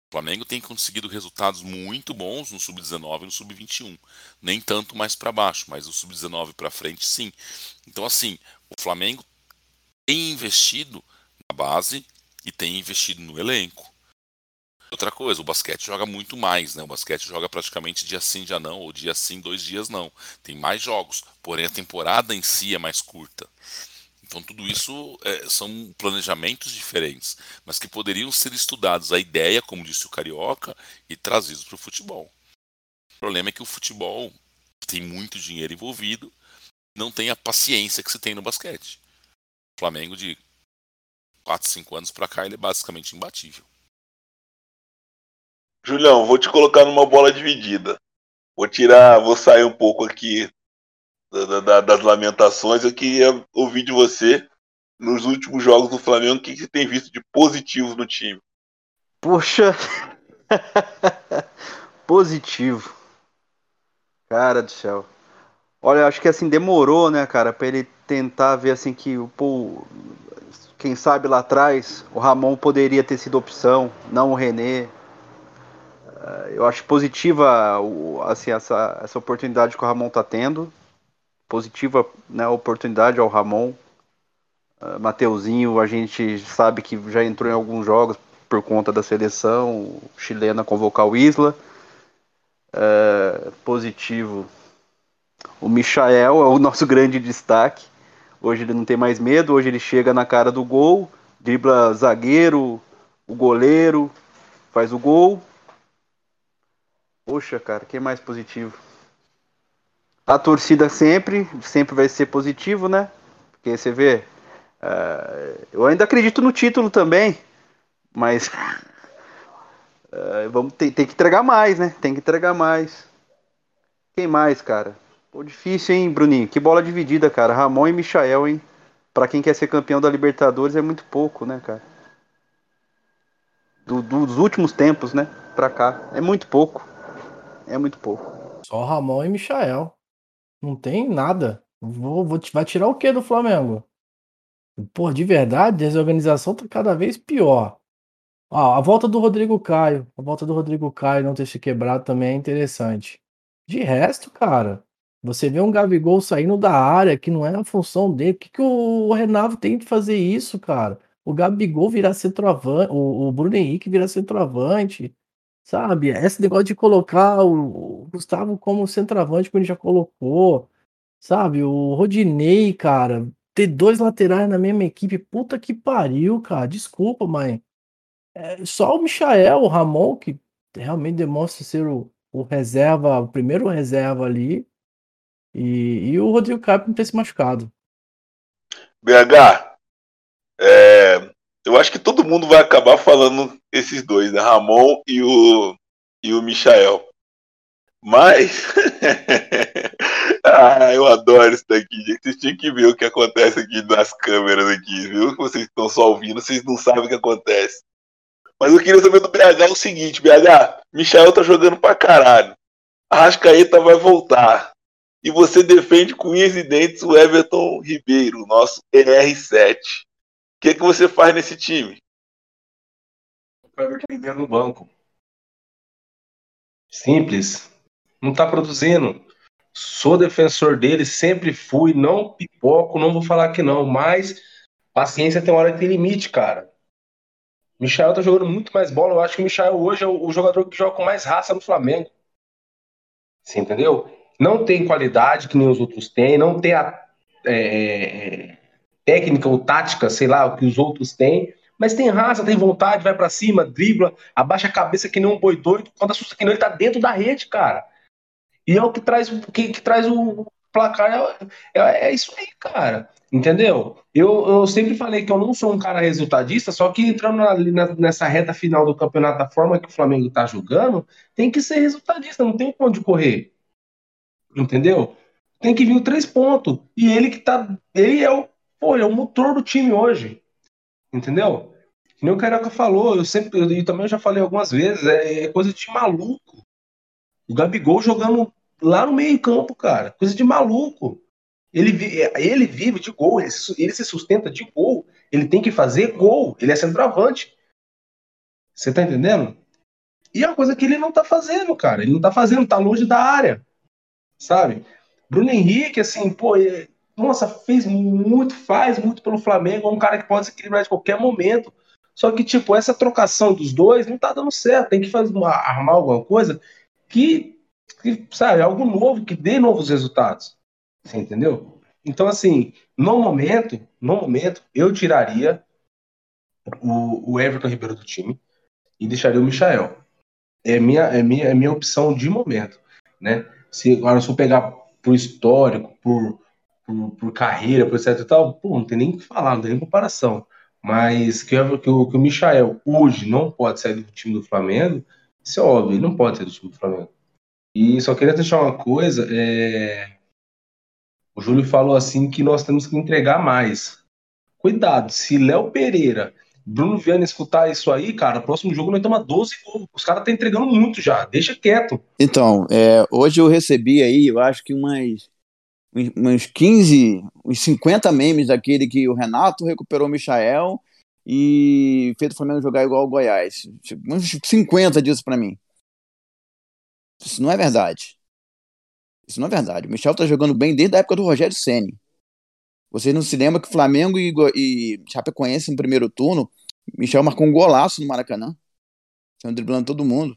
O Flamengo tem conseguido resultados muito bons no sub-19 e no sub-21. Nem tanto mais para baixo, mas o sub-19 para frente, sim. Então, assim, o Flamengo tem investido na base e tem investido no elenco. Outra coisa, o basquete joga muito mais, né? O basquete joga praticamente dia sim, dia não, ou dia sim, dois dias não. Tem mais jogos, porém a temporada em si é mais curta. Então tudo isso é, são planejamentos diferentes, mas que poderiam ser estudados. A ideia, como disse o Carioca, e trazidos para o futebol. O problema é que o futebol tem muito dinheiro envolvido, não tem a paciência que se tem no basquete. O Flamengo de 4, 5 anos para cá ele é basicamente imbatível. Julião, vou te colocar numa bola dividida. Vou tirar, vou sair um pouco aqui da, da, das lamentações. Eu queria ouvir de você, nos últimos jogos do Flamengo, o que você tem visto de positivo no time? Poxa! positivo. Cara do céu. Olha, acho que assim demorou, né, cara, para ele tentar ver assim que o pô, quem sabe lá atrás o Ramon poderia ter sido opção, não o René. Eh, eu acho positiva assim essa, essa oportunidade que o Ramon tá tendo. Positiva, né, oportunidade ao Ramon. Uh, Mateuzinho, a gente sabe que já entrou em alguns jogos por conta da seleção chilena convocar o Isla. Uh, positivo o Michael é o nosso grande destaque. Hoje ele não tem mais medo, hoje ele chega na cara do gol, dribla zagueiro, o goleiro, faz o gol. Poxa, cara, que mais positivo? A torcida sempre, sempre vai ser positivo, né? Porque você vê, uh, eu ainda acredito no título também, mas uh, vamos ter, ter que entregar mais, né? Tem que entregar mais. Quem mais, cara? Pô, difícil, hein, Bruninho? Que bola dividida, cara. Ramon e Michael, hein? Pra quem quer ser campeão da Libertadores é muito pouco, né, cara? Do, dos últimos tempos, né? Pra cá. É muito pouco. É muito pouco. Só Ramon e Michael. Não tem nada. Vou, vou, vai tirar o que do Flamengo? Pô, de verdade, a desorganização tá cada vez pior. Ó, a volta do Rodrigo Caio. A volta do Rodrigo Caio não ter se quebrado também é interessante. De resto, cara, você vê um Gabigol saindo da área, que não é a função dele. Por que, que o Renato tem de fazer isso, cara? O Gabigol virar centroavante, o, o Bruno Henrique virar centroavante, sabe? Esse negócio de colocar o, o Gustavo como centroavante, ele já colocou, sabe? O Rodinei, cara, ter dois laterais na mesma equipe, puta que pariu, cara. Desculpa, mãe. É só o Michael, o Ramon, que realmente demonstra ser o, o reserva, o primeiro reserva ali. E, e o Rodrigo não ter se machucado. BH, é, eu acho que todo mundo vai acabar falando esses dois, né? Ramon e o, e o Michael. Mas. ah, eu adoro isso daqui, gente. Vocês tinham que ver o que acontece aqui nas câmeras aqui, viu? Vocês estão só ouvindo, vocês não sabem o que acontece. Mas eu queria saber do BH o seguinte, BH, Michael tá jogando pra caralho. A Rascaeta vai voltar e você defende com unhas e dentes o Everton Ribeiro, nosso ER7. O que, é que você faz nesse time? O Everton Ribeiro no banco. Simples. Não está produzindo. Sou defensor dele, sempre fui, não pipoco, não vou falar que não, mas paciência tem hora que tem limite, cara. Michel tá jogando muito mais bola. Eu acho que o Michel hoje é o jogador que joga com mais raça no Flamengo. Você entendeu? Não tem qualidade que nem os outros têm, não tem a é, técnica ou tática, sei lá, o que os outros têm, mas tem raça, tem vontade, vai para cima, dribla, abaixa a cabeça que nem um boi doido, quando assusta que não, ele tá dentro da rede, cara. E é o que traz, que, que traz o placar, é, é, é, isso aí, cara. Entendeu? Eu, eu sempre falei que eu não sou um cara resultadista, só que entrando na, nessa reta final do campeonato da forma que o Flamengo tá jogando, tem que ser resultadista, não tem onde correr. Entendeu? Tem que vir o três pontos. E ele que tá. Ele é o, pô, é o motor do time hoje. Entendeu? Que nem o Caraca falou, eu sempre, e também já falei algumas vezes, é, é coisa de maluco. O Gabigol jogando lá no meio-campo, cara. Coisa de maluco. Ele, ele vive de gol, ele se, ele se sustenta de gol. Ele tem que fazer gol. Ele é centroavante. Você tá entendendo? E é uma coisa que ele não tá fazendo, cara. Ele não tá fazendo, tá longe da área sabe? Bruno Henrique, assim, pô, ele, nossa, fez muito, faz muito pelo Flamengo, é um cara que pode se equilibrar de qualquer momento. Só que, tipo, essa trocação dos dois não tá dando certo. Tem que fazer, armar alguma coisa que, que, sabe, algo novo, que dê novos resultados. Você entendeu? Então, assim, no momento, no momento, eu tiraria o, o Everton Ribeiro do time e deixaria o Michael. É minha, é minha, é minha opção de momento, né? Se agora se eu pegar por histórico, por, por, por, carreira, por etc e tal, pô, não tem nem o que falar, não tem nem comparação. Mas que, que, o, que o Michael hoje não pode sair do time do Flamengo, isso é óbvio, ele não pode sair do time do Flamengo. E só queria deixar uma coisa, é... o Júlio falou assim que nós temos que entregar mais. Cuidado, se Léo Pereira Bruno Viana escutar isso aí, cara, próximo jogo nós tomamos 12 gols. Os caras estão tá entregando muito já, deixa quieto. Então, é, hoje eu recebi aí, eu acho que umas, uns 15, uns 50 memes daquele que o Renato recuperou o Michael e fez o Flamengo jogar igual o Goiás. Uns 50 disso para mim. Isso não é verdade. Isso não é verdade. O Michel tá jogando bem desde a época do Rogério Ceni. Vocês não se lembram que Flamengo e, e Chapecoense no primeiro turno, Michel marcou um golaço no Maracanã. Saiu driblando todo mundo.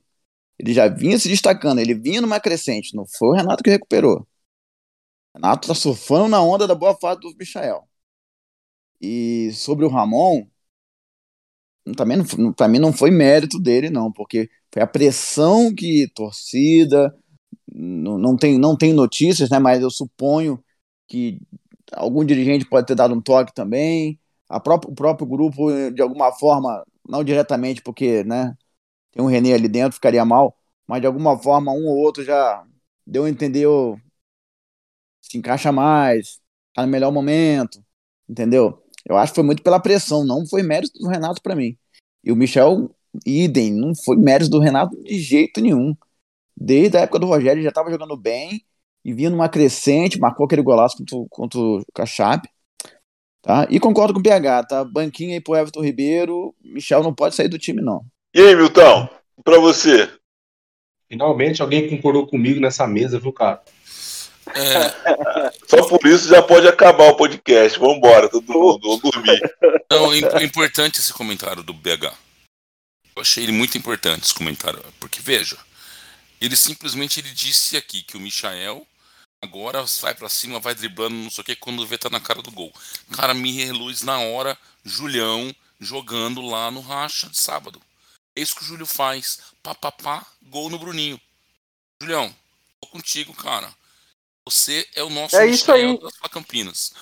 Ele já vinha se destacando, ele vinha numa crescente. Não foi o Renato que recuperou. O Renato tá surfando na onda da boa fase do Michel. E sobre o Ramon, também não, pra mim não foi mérito dele, não, porque foi a pressão que torcida, não, não, tem, não tem notícias, né, mas eu suponho que algum dirigente pode ter dado um toque também, a próprio, o próprio grupo, de alguma forma, não diretamente, porque né, tem um René ali dentro, ficaria mal, mas de alguma forma um ou outro já deu a entender, se encaixa mais, tá no melhor momento, entendeu? Eu acho que foi muito pela pressão, não foi mérito do Renato para mim. E o Michel, idem, não foi mérito do Renato de jeito nenhum. Desde a época do Rogério já estava jogando bem, e vinha numa crescente, marcou aquele golaço contra, contra o Cachape. Tá? E concordo com o PH, tá? Banquinha aí pro Everton Ribeiro, Michel não pode sair do time, não. E aí, Milton, pra você? Finalmente alguém concordou comigo nessa mesa, viu, cara? É... Só por isso já pode acabar o podcast. Vambora, todo mundo, dormir. Não, é importante esse comentário do BH. Eu achei ele muito importante esse comentário, porque veja, ele simplesmente ele disse aqui que o Michael Agora vai para cima, vai driblando, não sei o que, quando vê tá na cara do gol. Cara, me reluz na hora, Julião jogando lá no racha de sábado. É isso que o Júlio faz. Pá, pá, pá, gol no Bruninho. Julião, tô contigo, cara. Você é o nosso é isso aí. das Campinas.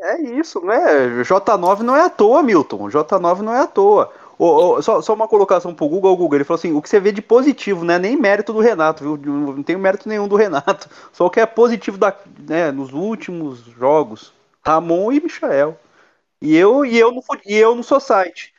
É isso, né? J9 não é à toa, Milton. J9 não é à toa. Oh, oh, só, só, uma colocação pro Google, Google, ele falou assim, o que você vê de positivo, né? Nem mérito do Renato, viu? Não tem mérito nenhum do Renato. Só o que é positivo da, né, nos últimos jogos. Ramon e Michael. E eu, e eu, no, e eu no Society.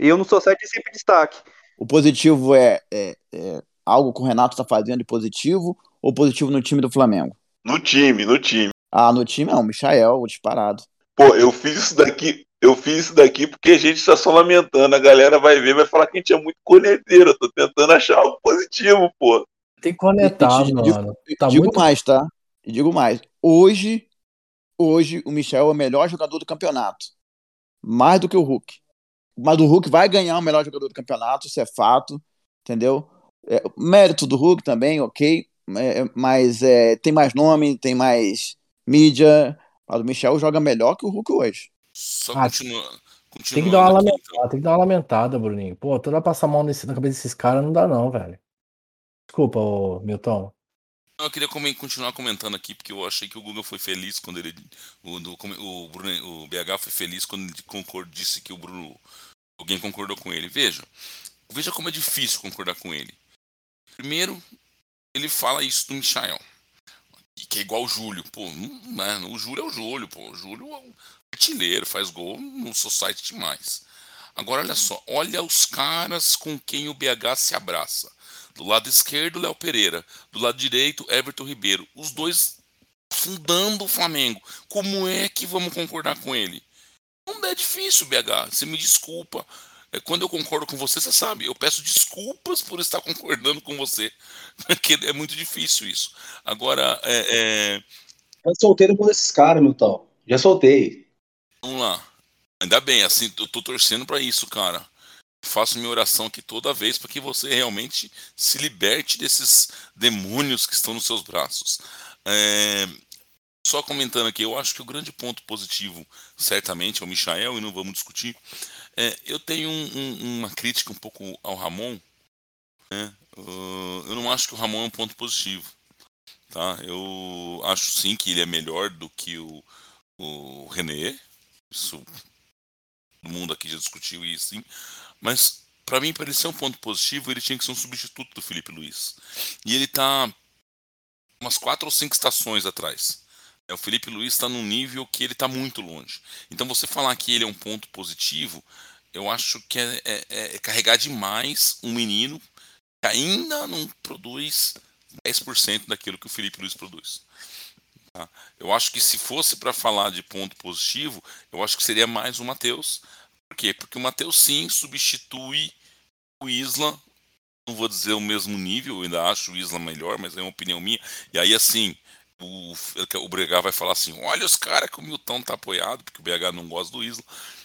E eu no Society sempre destaque. O positivo é, é, é algo que o Renato tá fazendo de positivo ou positivo no time do Flamengo? No time, no time. Ah, no time é o Michael, o disparado. Pô, eu fiz isso daqui, eu fiz isso daqui porque a gente está só lamentando. A galera vai ver, vai falar que a gente é muito corneteiro. Eu tô tentando achar algo positivo, pô. Tem cornetado, mano. Digo, tá digo muito... mais, tá? Digo mais. Hoje, hoje, o Michel é o melhor jogador do campeonato. Mais do que o Hulk. Mas o Hulk vai ganhar o melhor jogador do campeonato, isso é fato, entendeu? É, mérito do Hulk também, ok. É, mas é, tem mais nome, tem mais mídia. Mas o Michel joga melhor que o Hulk hoje. Só ah, continua, Tem que dar uma lamentada, então. tem que dar uma lamentada, Bruninho. Pô, toda passar mal nesse, na cabeça desses caras não dá não, velho. Desculpa, ô, Milton. Eu queria continuar comentando aqui, porque eu achei que o Google foi feliz quando ele. O, o, Bruno, o BH foi feliz quando ele concord, disse que o Bruno. Alguém concordou com ele. Veja. Veja como é difícil concordar com ele. Primeiro, ele fala isso do Michael. Que é igual o Júlio. Pô, não, é, o Júlio é o Júlio, pô. O Júlio artilheiro, faz gol no Society demais. Agora olha só, olha os caras com quem o BH se abraça. Do lado esquerdo, Léo Pereira. Do lado direito, Everton Ribeiro. Os dois fundando o Flamengo. Como é que vamos concordar com ele? Não é difícil, BH. Você me desculpa. É, quando eu concordo com você, você sabe, eu peço desculpas por estar concordando com você. Porque é muito difícil isso. Agora, é. é... Eu solteiro por esses caras, Milton. Já soltei. Vamos lá. Ainda bem, assim, eu tô torcendo para isso, cara. Faço minha oração aqui toda vez para que você realmente se liberte desses demônios que estão nos seus braços. É, só comentando aqui, eu acho que o grande ponto positivo, certamente, é o Michael, e não vamos discutir. É, eu tenho um, um, uma crítica um pouco ao Ramon. Né? Uh, eu não acho que o Ramon é um ponto positivo. Tá? Eu acho sim que ele é melhor do que o, o René. Isso todo mundo aqui já discutiu isso. Mas para mim, para ele ser um ponto positivo, ele tinha que ser um substituto do Felipe Luiz. E ele tá umas quatro ou cinco estações atrás. É, o Felipe Luiz está num nível que ele está muito longe. Então você falar que ele é um ponto positivo, eu acho que é, é, é carregar demais um menino que ainda não produz 10% daquilo que o Felipe Luiz produz. Tá? Eu acho que se fosse para falar de ponto positivo, eu acho que seria mais o Matheus. Por quê? Porque o Matheus sim substitui o Isla. Não vou dizer o mesmo nível, eu ainda acho o Isla melhor, mas é uma opinião minha. E aí, assim, o, o BH vai falar assim: olha os caras que o Milton tá apoiado, porque o BH não gosta do Isla.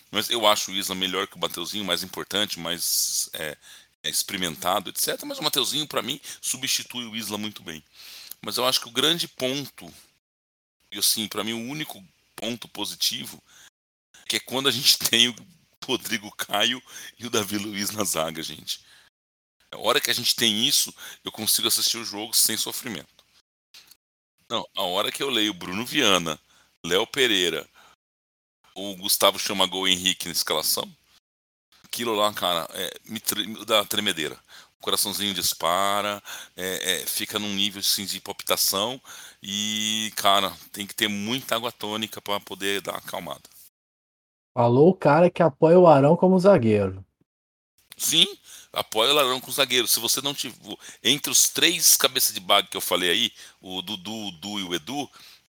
Mas eu acho o Isla melhor que o Mateuzinho, mais importante, mais é, é experimentado, etc. Mas o Mateuzinho, para mim, substitui o Isla muito bem. Mas eu acho que o grande ponto e assim, para mim o único ponto positivo que é quando a gente tem o Rodrigo Caio e o Davi Luiz na zaga, gente. A hora que a gente tem isso, eu consigo assistir o jogo sem sofrimento. Não, a hora que eu leio Bruno Viana, Léo Pereira, o Gustavo Chamagol Henrique na escalação, aquilo lá, cara, é, me dá tremedeira o coraçãozinho dispara, é, é, fica num nível assim, de palpitação e, cara, tem que ter muita água tônica para poder dar uma acalmada. Falou o cara que apoia o Arão como zagueiro. Sim, apoia o Arão como zagueiro. Se você não tiver. Entre os três cabeças de bag que eu falei aí, o Dudu, o Du e o Edu,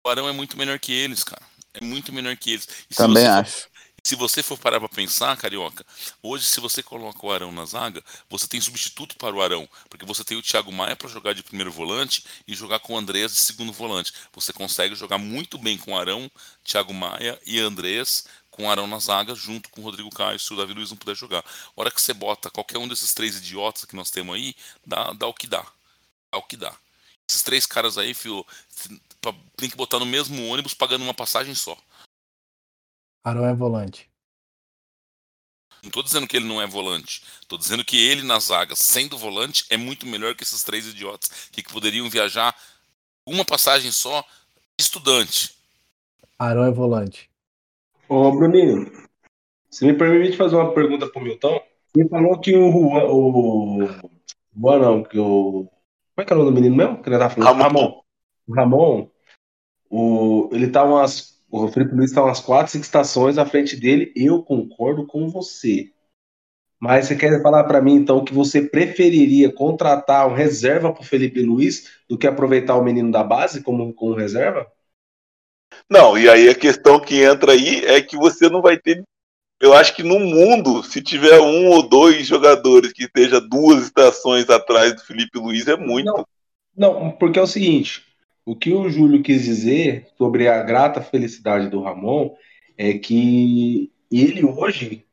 o Arão é muito melhor que eles, cara. É muito melhor que eles. Também acho. Se você for parar para pensar, Carioca, hoje se você coloca o Arão na zaga, você tem substituto para o Arão, porque você tem o Thiago Maia para jogar de primeiro volante e jogar com o Andrés de segundo volante. Você consegue jogar muito bem com o Arão, Thiago Maia e Andrés com o Arão na zaga, junto com o Rodrigo Caio, se o Davi Luiz não puder jogar. A hora que você bota qualquer um desses três idiotas que nós temos aí, dá, dá o que dá. Dá o que dá. Esses três caras aí, filho, tem que botar no mesmo ônibus pagando uma passagem só. Arão é volante. Não estou dizendo que ele não é volante. Estou dizendo que ele na zaga, sendo volante, é muito melhor que esses três idiotas que poderiam viajar uma passagem só estudante. Arão é volante. Ô, Bruninho, você me permite fazer uma pergunta pro Milton? Ele falou que o Juan, o. Juan não, que o. Como é que é o nome do menino mesmo? Que ele tá falando? Ramon. O Ramon, o... ele tá umas o Felipe Luiz está umas quatro, cinco estações à frente dele. Eu concordo com você. Mas você quer falar para mim, então, que você preferiria contratar um reserva para o Felipe Luiz do que aproveitar o menino da base como, como reserva? Não, e aí a questão que entra aí é que você não vai ter. Eu acho que no mundo, se tiver um ou dois jogadores que esteja duas estações atrás do Felipe Luiz, é muito. Não, não porque é o seguinte: o que o Júlio quis dizer sobre a grata felicidade do Ramon é que ele hoje,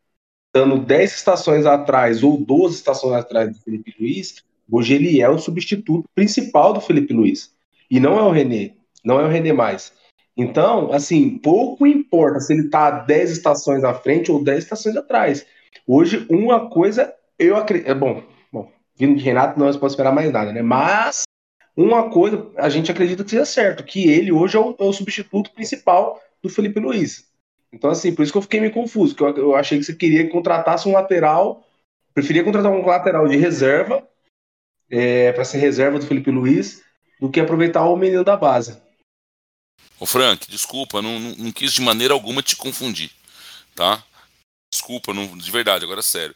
estando 10 estações atrás ou 12 estações atrás do Felipe Luiz, hoje ele é o substituto principal do Felipe Luiz. E não é o René, não é o René mais. Então, assim, pouco importa se ele está 10 estações à frente ou 10 estações atrás. Hoje, uma coisa, eu acredito. É bom, bom, vindo de Renato, não se pode esperar mais nada, né? Mas uma coisa a gente acredita que seja certo, que ele hoje é o, é o substituto principal do Felipe Luiz. Então, assim, por isso que eu fiquei meio confuso, que eu, eu achei que você queria que contratasse um lateral, preferia contratar um lateral de reserva, é, para ser reserva do Felipe Luiz, do que aproveitar o menino da base. Ô Frank, desculpa, não, não, não quis de maneira alguma te confundir, tá? Desculpa, não, de verdade, agora é sério.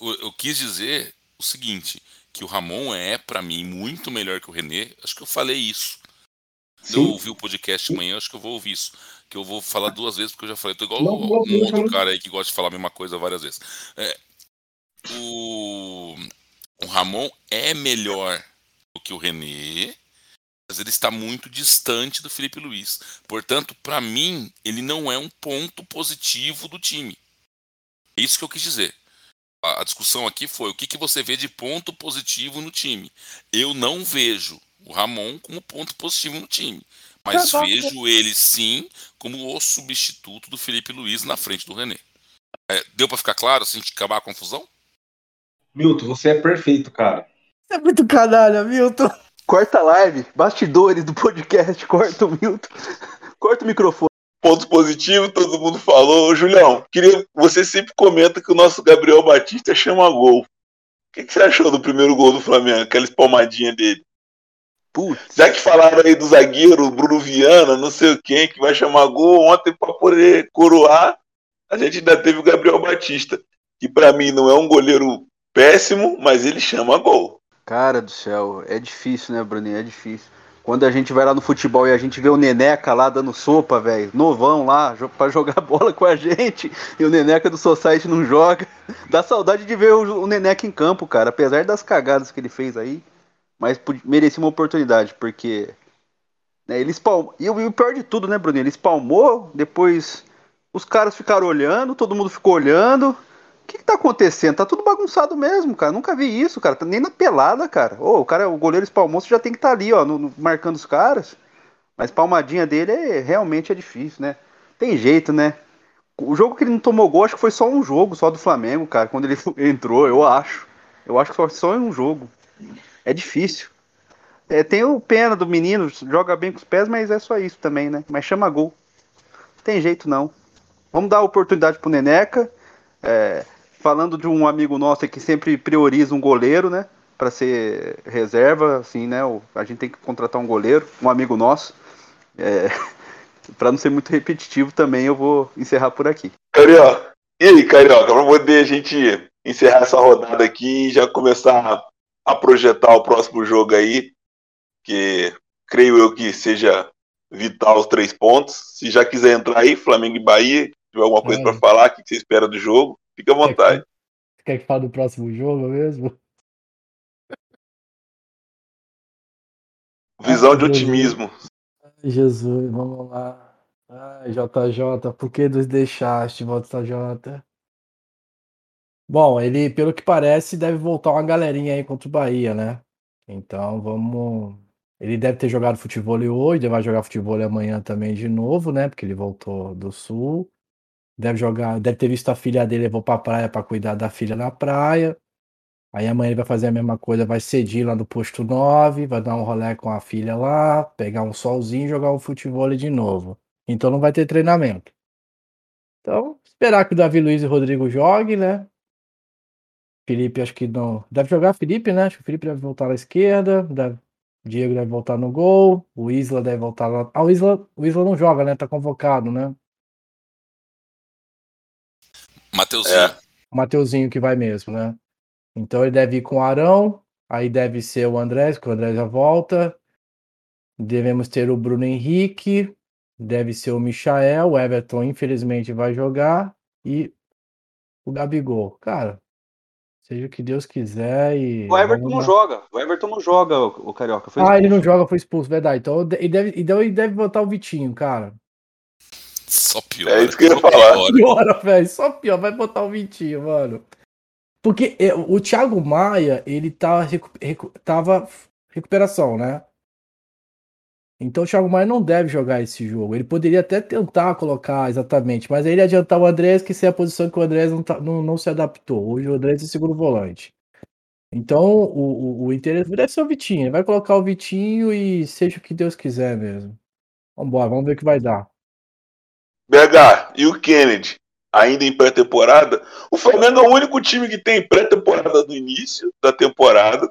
Eu, eu quis dizer o seguinte, que o Ramon é, para mim, muito melhor que o René. Acho que eu falei isso. Sim. Eu ouvi o podcast amanhã, acho que eu vou ouvir isso. Que eu vou falar duas vezes, porque eu já falei. Eu tô igual não, um não, outro não. cara aí que gosta de falar a mesma coisa várias vezes. É, o, o Ramon é melhor do que o René, mas ele está muito distante do Felipe Luiz. Portanto, para mim, ele não é um ponto positivo do time. É isso que eu quis dizer. A, discussão aqui foi o que, que você vê de ponto positivo no time. Eu não vejo o Ramon como ponto positivo no time. Mas bom. vejo ele sim como o substituto do Felipe Luiz na frente do René. É, deu pra ficar claro, assim, de acabar a confusão? Milton, você é perfeito, cara. É muito canalha, Milton. Corta a live, bastidores do podcast, corta o Milton. Corta o microfone. Pontos positivos, todo mundo falou. Julião, queria, você sempre comenta que o nosso Gabriel Batista chama gol. O que, que você achou do primeiro gol do Flamengo? Aquela espalmadinha dele. Putz. Já que falaram aí do zagueiro, Bruno Viana, não sei quem, que vai chamar gol ontem para poder coroar, a gente ainda teve o Gabriel Batista, que para mim não é um goleiro péssimo, mas ele chama gol. Cara do céu, é difícil, né, Bruninho? É difícil. Quando a gente vai lá no futebol e a gente vê o Neneca lá dando sopa, velho, novão lá, pra jogar bola com a gente, e o Neneca do Society não joga. Dá saudade de ver o, Neneca em campo, cara, apesar das cagadas que ele fez aí, mas merecia uma oportunidade, porque né, ele espalmou. E, o pior de tudo, né, Bruninho? Ele espalmou, depois os caras ficaram olhando, todo mundo ficou olhando. O que, que tá acontecendo? Tá tudo bagunçado mesmo, cara. Nunca vi isso, cara. Nem na pelada, cara. Ô, o cara, o goleiro espalmou, você já tem que estar ali, ó, no- no- marcando os caras. Mas palmadinha dele é realmente é difícil, né? Tem jeito, né? O jogo que ele não tomou gol, acho que foi só um jogo, só do Flamengo, cara, quando ele entrou, eu acho. Eu acho que foi só um jogo. É difícil. É, tem o pena do menino, joga bem com os pés, mas é só isso também, né? Mas chama gol. Tem jeito não. Vamos dar oportunidade pro Neneca. É, falando de um amigo nosso que sempre prioriza um goleiro, né? Para ser reserva, assim, né? A gente tem que contratar um goleiro, um amigo nosso. É, para não ser muito repetitivo também, eu vou encerrar por aqui. Carioca, e aí, Carioca, para poder a gente encerrar essa rodada aqui e já começar a, projetar o próximo jogo aí, que creio eu que seja vital os três pontos. Se já quiser entrar aí, Flamengo e Bahia, tiver alguma coisa É. para falar, o que você espera do jogo, fica à vontade. Você quer que fale do próximo jogo mesmo? Visão Ah, de Jesus. otimismo. Ai, Jesus, vamos lá. Ai, JJ, por que nos deixaste, JJ? Bom, ele, pelo que parece, deve voltar uma galerinha aí contra o Bahia, né? Então vamos. Ele deve ter jogado futebol hoje, ele vai jogar futebol amanhã também de novo, né? Porque ele voltou do sul. Deve jogar, deve ter visto a filha dele, levou pra praia pra cuidar da filha na praia. Aí amanhã ele vai fazer a mesma coisa, vai cedir lá no posto 9, vai dar um rolê com a filha lá, pegar um solzinho e jogar um futebol de novo. Então não vai ter treinamento. Então, esperar que o Davi Luiz e o Rodrigo joguem, né? Felipe, acho que não. Deve jogar Felipe, né? Acho que o Felipe deve voltar à esquerda. Deve... Diego deve voltar no gol. O Isla deve voltar lá. Ah, o Isla, o Isla não joga, né? Tá convocado, né? Mateuzinho. É. O Mateuzinho que vai mesmo, né? Então ele deve ir com o Arão. Aí deve ser o Andrés, que o Andrés já volta. Devemos ter o Bruno Henrique. Deve ser o Michael. O Everton, infelizmente, vai jogar. E o Gabigol. Cara, seja o que Deus quiser. E O Everton não joga. O Everton não joga, o, Carioca. Foi Ah, ele não joga, foi expulso, verdade. Então ele deve, então ele deve botar o Vitinho, cara. Só pior. É isso que eu ia só falar. piora. Piora, velho. Só pior. Vai botar o Vitinho, mano. Porque é, o Thiago Maia, ele tá, recu recu tava recuperação, né? Então o Thiago Maia não deve jogar esse jogo. Ele poderia até tentar colocar exatamente, mas aí ele adiantar o Andrés, que isso é a posição que o Andrés não, tá- não, não se adaptou. Hoje o Andrés é segundo volante. Então o, o, o interesse deve ser o Vitinho. Ele vai colocar o Vitinho e seja o que Deus quiser mesmo. Vambora, vamos ver o que vai dar. BH e o Kennedy, ainda em pré-temporada. O Flamengo é o único time que tem pré-temporada no início da temporada.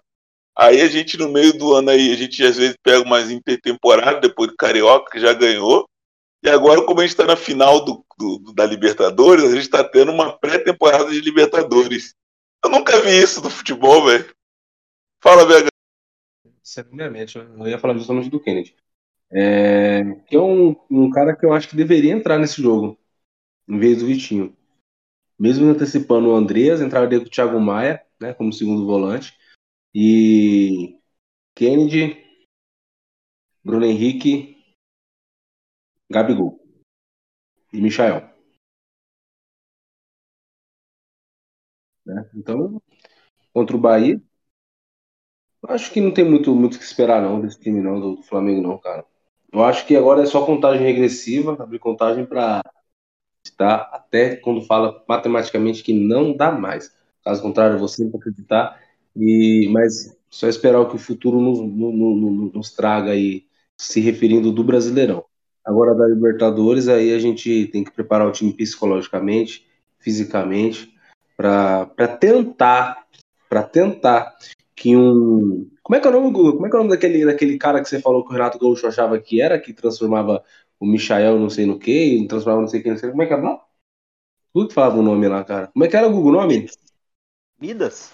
Aí a gente, no meio do ano aí, a gente às vezes pega umas intertemporada, depois do Carioca, que já ganhou. E agora, como a gente está na final do, do- da Libertadores, a gente está tendo uma pré-temporada de Libertadores. Eu nunca vi isso no futebol, velho. Fala, BH. Segundamente, eu ia falar justamente do Kennedy. É, que é um, um cara que eu acho que deveria entrar nesse jogo, em vez do Vitinho. Mesmo antecipando o Andreas, entraria o Thiago Maia, né, como segundo volante. E Kennedy, Bruno Henrique, Gabigol e Michael. Né? Então, contra o Bahia, acho que não tem muito muito que esperar não desse time não do Flamengo não, cara. Eu acho que agora é só contagem regressiva, abrir contagem para estar até quando fala matematicamente que não dá mais. Caso contrário, você não acreditar. E mas só esperar o que o futuro nos, nos, nos traga aí, se referindo do Brasileirão. Agora da Libertadores, aí a gente tem que preparar o time psicologicamente, fisicamente, para tentar, para tentar que um. Como é que é o nome, Google? Como é que é o nome daquele, daquele cara que você falou que o Renato Gaúcho achava que era, que transformava o Michael não sei no que, transformava não sei quem, não sei Como é que é o Tudo que falava o nome lá, cara. Como é que era o Google nome? Midas?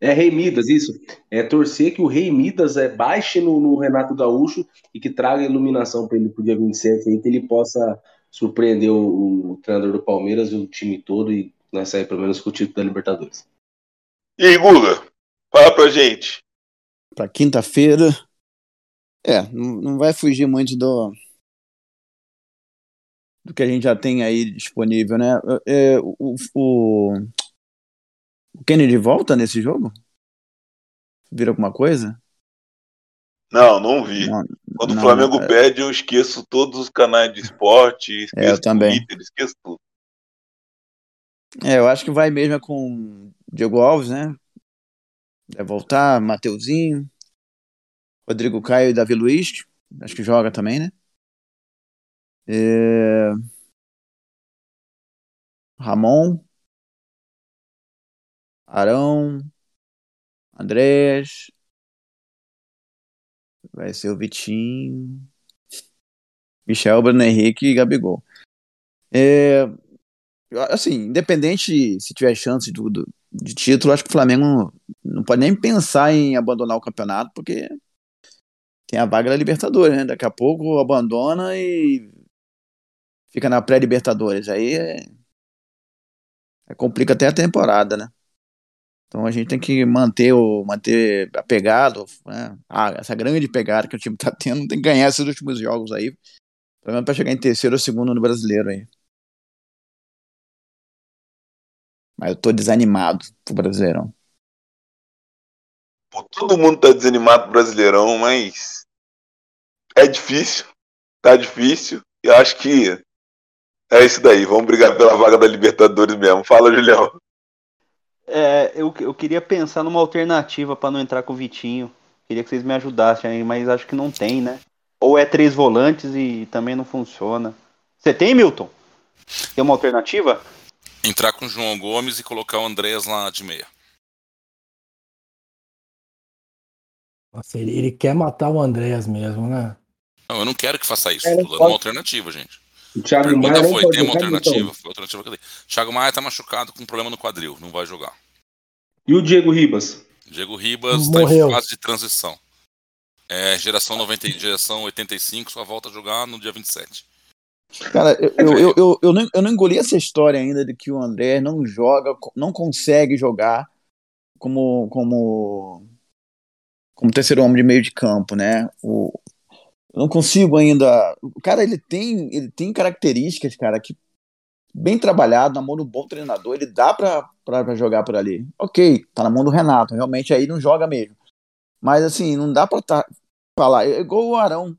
É Rei Midas, isso. É torcer que o Rei Midas é, baixe no, no Renato Gaúcho e que traga iluminação para ele pro dia 27 aí, que ele possa surpreender o, o, treinador do Palmeiras e o time todo e nós sair pelo menos com o título da Libertadores. E aí, Guga, fala pra gente. Pra quinta-feira. É, não, não vai fugir muito do, do que a gente já tem aí disponível, né? É, o, o, o Kennedy volta nesse jogo? Vira alguma coisa? Não, não vi. Não, Quando não, o Flamengo é... perde, eu esqueço todos os canais de esporte, esqueço é, eu também. Twitter, esqueço tudo. É, eu acho que vai mesmo com Diego Alves, né? Vai voltar, Mateuzinho, Rodrigo Caio e Davi Luiz, acho que joga também, né? É... Ramon, Arão, Andrés, vai ser o Vitinho, Michel, Bruno Henrique e Gabigol. É, assim, independente se tiver chance do, do, de título, acho que o Flamengo não pode nem pensar em abandonar o campeonato, porque tem a vaga da Libertadores, né? Daqui a pouco abandona e fica na pré-Libertadores. Aí é, é, complica até a temporada, né? Então a gente tem que manter o manter apegado, né? ah, essa grande pegada que o time tá tendo, tem que ganhar esses últimos jogos aí, pelo menos para chegar em terceiro ou segundo no brasileiro aí. Mas eu tô desanimado pro Brasileirão. Pô, todo mundo tá desanimado pro Brasileirão, mas é difícil, tá difícil. E acho que é isso daí. Vamos brigar pela vaga da Libertadores mesmo. Fala, Julião. É, eu, eu queria pensar numa alternativa para não entrar com o Vitinho. Queria que vocês me ajudassem aí, mas acho que não tem, né? Ou é três volantes e também não funciona. Você tem, Milton? Tem uma alternativa? Entrar com o João Gomes e colocar o Andréas lá de meia. Nossa, ele, ele quer matar o Andréas mesmo, né? Não, eu não quero que faça isso. É, Tô dando uma alternativa, gente. O Thiago Pergunta Maia foi, tem uma alternativa? Foi alternativa cadê? Thiago Maia tá machucado com problema no quadril, não vai jogar. E o Diego Ribas? Diego Ribas está em fase de transição. É, geração, 90, geração 85, só volta a jogar no dia 27. Cara, eu, eu, eu, eu, eu, não, eu não engoli essa história ainda de que o André não joga, não consegue jogar como, como, como terceiro homem de meio de campo, né? O, eu não consigo ainda. O cara, ele tem, ele tem características, cara, que bem trabalhado, na mão do bom treinador, ele dá pra, pra, pra, jogar por ali. Ok, tá na mão do Renato, realmente aí não joga mesmo. Mas assim, não dá pra tá, falar. É igual o Arão.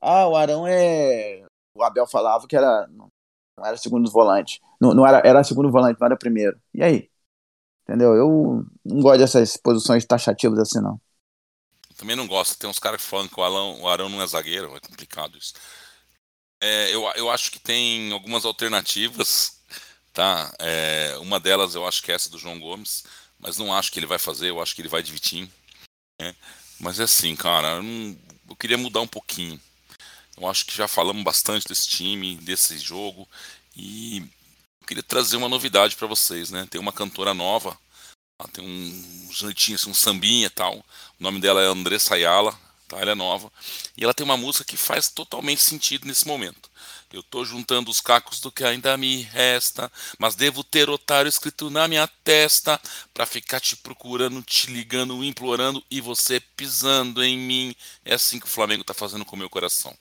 Ah, o Arão é. O Abel falava que era. Não era segundo volante. Não, não era, era segundo volante, não era primeiro. E aí? Entendeu? Eu não gosto dessas posições taxativas assim, não. Também não gosto. Tem uns caras que falam que o, Alão, o Arão não é zagueiro, é complicado isso. É, eu, eu acho que tem algumas alternativas, tá? É, uma delas eu acho que é essa do João Gomes, mas não acho que ele vai fazer, eu acho que ele vai de Vitinho. Né? Mas é assim, cara, eu, não, eu queria mudar um pouquinho. Eu acho que já falamos bastante desse time, desse jogo, e eu queria trazer uma novidade para vocês, né? Tem uma cantora nova ela tem um jeitinho, assim, um sambinha e tal. O nome dela é Andressa Ayala, tá? Ela é nova. E ela tem uma música que faz totalmente sentido nesse momento. Eu tô juntando os cacos do que ainda me resta, mas devo ter otário escrito na minha testa pra ficar te procurando, te ligando, implorando e você pisando em mim. É assim que o Flamengo tá fazendo com o meu coração.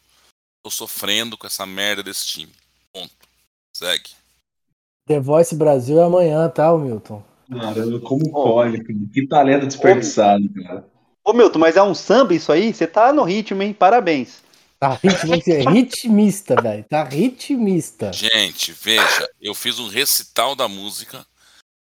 Tô sofrendo com essa merda desse time. Ponto. Segue. The Voice Brasil é amanhã, tá, Milton? Caramba, como pode, cara? Que talento desperdiçado, cara. Ô, Milton, mas é um samba isso aí? Você tá no ritmo, hein? Parabéns. Tá ritmo, é ritmista, velho. Tá ritmista. Gente, veja, eu fiz um recital da música.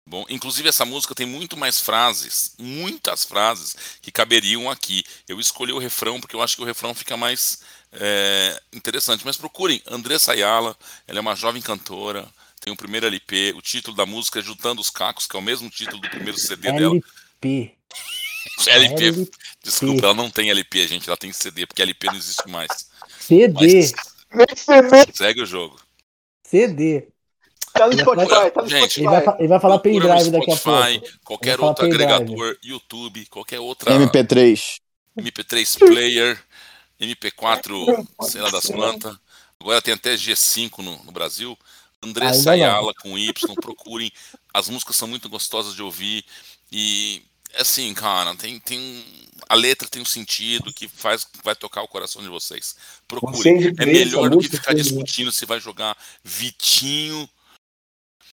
Bom, inclusive essa música tem muito mais frases, muitas frases que caberiam aqui. Eu escolhi o refrão porque eu acho que o refrão fica mais é, interessante. Mas procurem Andressa Ayala, ela é uma jovem cantora, tem o primeiro LP, o título da música é Juntando os Cacos, que é o mesmo título do primeiro CD dela. LP. LP. LP. Desculpa, ela não tem LP, gente, ela tem CD, porque LP não existe mais. CD. Mas segue o jogo. CD. Tá no Spotify, tá no gente, Ele vai, ele vai falar pendrive daqui a Spotify, pouco. Qualquer outro agregador, YouTube, qualquer outra MP3. MP3 Player, MP4, sei lá das quantas. Agora tem até G5 no, no Brasil. Andressa Ainda não. Ayala com Y, procurem. As músicas são muito gostosas de ouvir. E assim, cara, tem, tem a letra tem um sentido que faz vai tocar o coração de vocês. Você Procurem. É melhor do que ficar foi- discutindo se vai jogar Vitinho,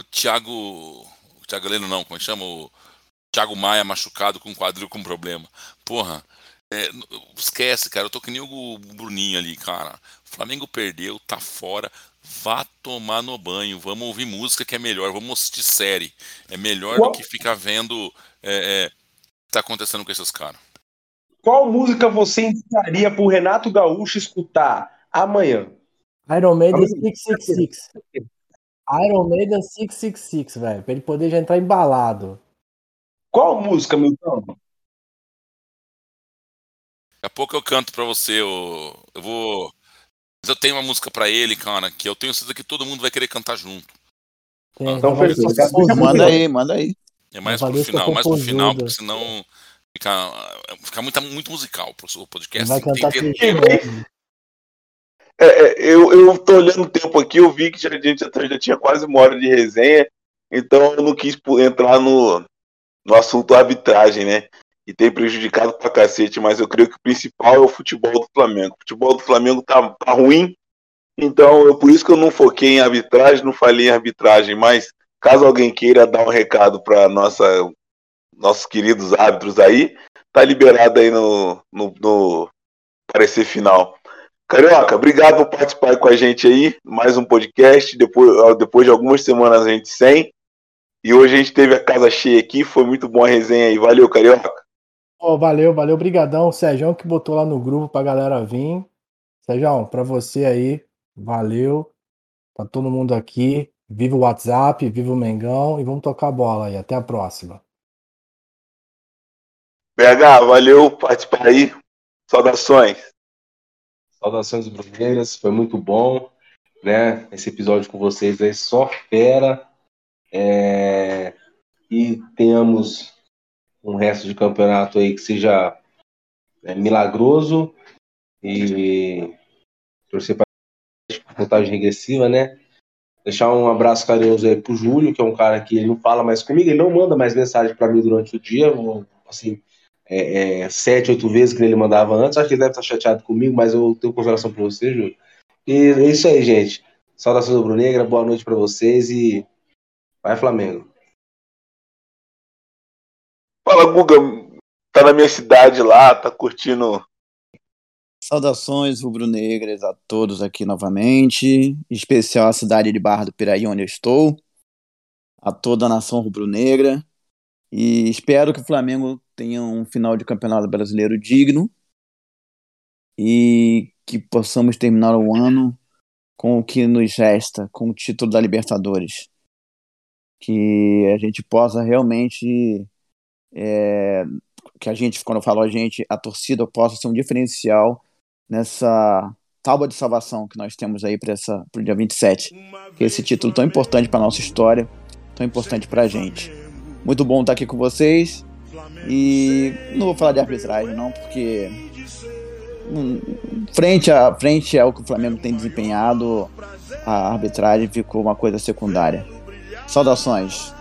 o Thiago. O Thiago Heleno não, como é que chama? O Thiago Maia machucado com quadril com problema. Porra, é, esquece, cara. Eu tô que nem o Bruninho ali, cara. O Flamengo perdeu, tá fora. Vá tomar no banho. Vamos ouvir música que é melhor. Vamos assistir série. É melhor Qual- do que ficar vendo é, é, o que tá acontecendo com esses caras. Qual música você indicaria pro Renato Gaúcho escutar amanhã? Iron Maiden Amigo, 666. Iron Maiden 666, velho. Pra ele poder já entrar embalado. Qual música, Milton? Daqui a pouco eu canto pra você. ô- Eu vou. Mas eu tenho uma música pra ele, cara, que eu tenho certeza que todo mundo vai querer cantar junto. Tem, Então, vai fechou. ser Manda Manda aí, manda aí. É mais pro final, mais pro final, porque senão fica, fica muito, muito musical pro podcast. vai Tem cantar que ter Cristiano tempo. Ronaldo. É, é, eu, eu tô olhando o tempo aqui, eu vi que já, a gente já, já tinha quase uma hora de resenha, então eu não quis entrar no, no assunto arbitragem, né? E tem prejudicado pra cacete, mas eu creio que o principal é o futebol do Flamengo. O futebol do Flamengo tá, tá ruim, então eu, por isso que eu não foquei em arbitragem, não falei em arbitragem, mas caso alguém queira dar um recado para nossa nossos queridos árbitros aí, tá liberado aí no, no, no parecer final. Carioca, obrigado por participar com a gente aí, mais um podcast, depois, depois de algumas semanas a gente sem, e hoje a gente teve a casa cheia aqui, foi muito bom a resenha aí, valeu Carioca. Ó, valeu, valeu, brigadão. O Sérgio que botou lá no grupo pra galera vir. Sérgio, pra você aí, valeu. Tá todo mundo aqui. Viva o WhatsApp, viva o Mengão e vamos tocar a bola aí. Até a próxima. BH, valeu por participar aí, saudações. Saudações bruneiras, foi muito bom, né? Esse episódio com vocês aí, só fera. É, E tenhamos um resto de campeonato aí que seja é, milagroso e torcer para contagem regressiva, né? Deixar um abraço carinhoso aí pro Júlio, que é um cara que ele não fala mais comigo, ele não manda mais mensagem para mim durante o dia, assim, é, é, sete, oito vezes que ele mandava antes. Acho que ele deve estar chateado comigo, mas eu tenho consideração por você, Júlio. E é isso aí, gente. Saudações do Brunegra, boa noite para vocês e vai Flamengo. Fala Guga, tá na minha cidade lá, tá curtindo Saudações rubro-negras a todos aqui novamente, em especial a cidade de Barra do Piraí, onde eu estou, a toda a nação rubro-negra, e espero que o Flamengo tenha um final de campeonato brasileiro digno e que possamos terminar o ano com o que nos resta, com o título da Libertadores. Que a gente possa realmente, é, que a gente, quando eu falo a gente, a torcida possa ser um diferencial nessa tábua de salvação que nós temos aí para o dia 27. Que é esse título tão importante para nossa história, tão importante para a gente. Muito bom estar aqui com vocês. E não vou falar de arbitragem, não, porque hum, frente a frente ao que o Flamengo tem desempenhado, a arbitragem ficou uma coisa secundária. Saudações.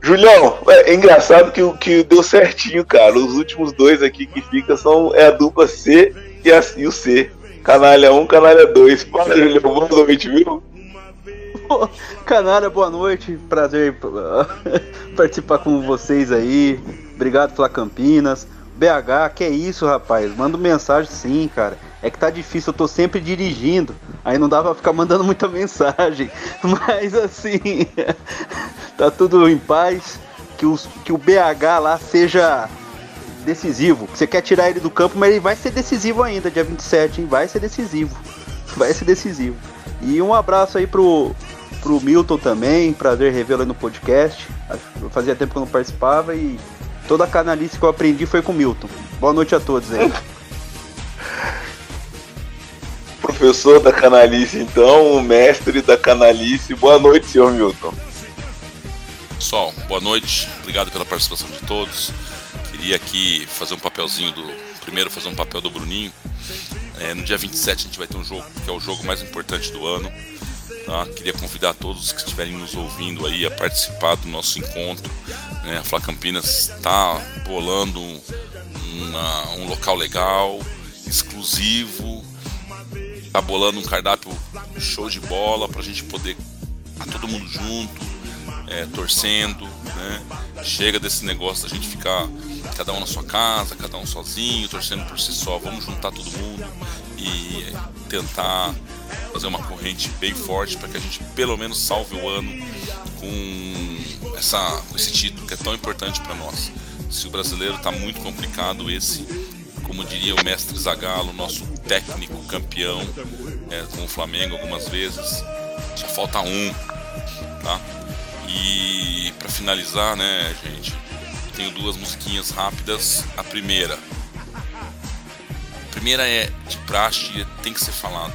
Julião, é, engraçado que, o- que deu certinho, cara. Os últimos dois aqui que fica são é a dupla C e, a- e o C. Canalha 1, canalha 2. Fala, Julião, boa noite, viu? Canara, boa noite. Prazer participar com vocês aí. Obrigado pela Campinas. BH, que é isso, rapaz? Manda mensagem sim, cara. É que tá difícil, eu tô sempre dirigindo. Aí não dá pra ficar mandando muita mensagem. Mas assim, tá tudo em paz. Que, os, que o BH lá seja decisivo. Você quer tirar ele do campo, mas ele vai ser decisivo ainda, dia 27, hein? Vai ser decisivo. Vai ser decisivo. E um abraço aí pro, pro Milton também. Prazer revê-lo no podcast. Fazia tempo que eu não participava e toda a canalice que eu aprendi foi com o Milton. Boa noite a todos aí. Professor da canalice, então, o mestre da canalice. Boa noite, senhor Milton. Pessoal, boa noite. Obrigado pela participação de todos. Queria aqui fazer um papelzinho do. Primeiro, fazer um papel do Bruninho. É, no dia 27 a gente vai ter um jogo que é o jogo mais importante do ano. Tá? Queria convidar todos que estiverem nos ouvindo aí a participar do nosso encontro. Né? A Fla Campinas está bolando uma, um local legal, exclusivo, está bolando um cardápio show de bola para a gente poder tá todo mundo junto, é, torcendo. Né? Chega desse negócio da gente ficar cada um na sua casa, cada um sozinho, torcendo por si só. Vamos juntar todo mundo e tentar fazer uma corrente bem forte para que a gente pelo menos salve o ano com, essa, com esse título que é tão importante para nós. Se o brasileiro está muito complicado, esse, como diria o mestre Zagallo, nosso técnico campeão é, com o Flamengo algumas vezes, só falta um, tá? E para finalizar, né, gente, tenho duas musiquinhas rápidas. A primeira, a primeira é de praxe, tem que ser falado.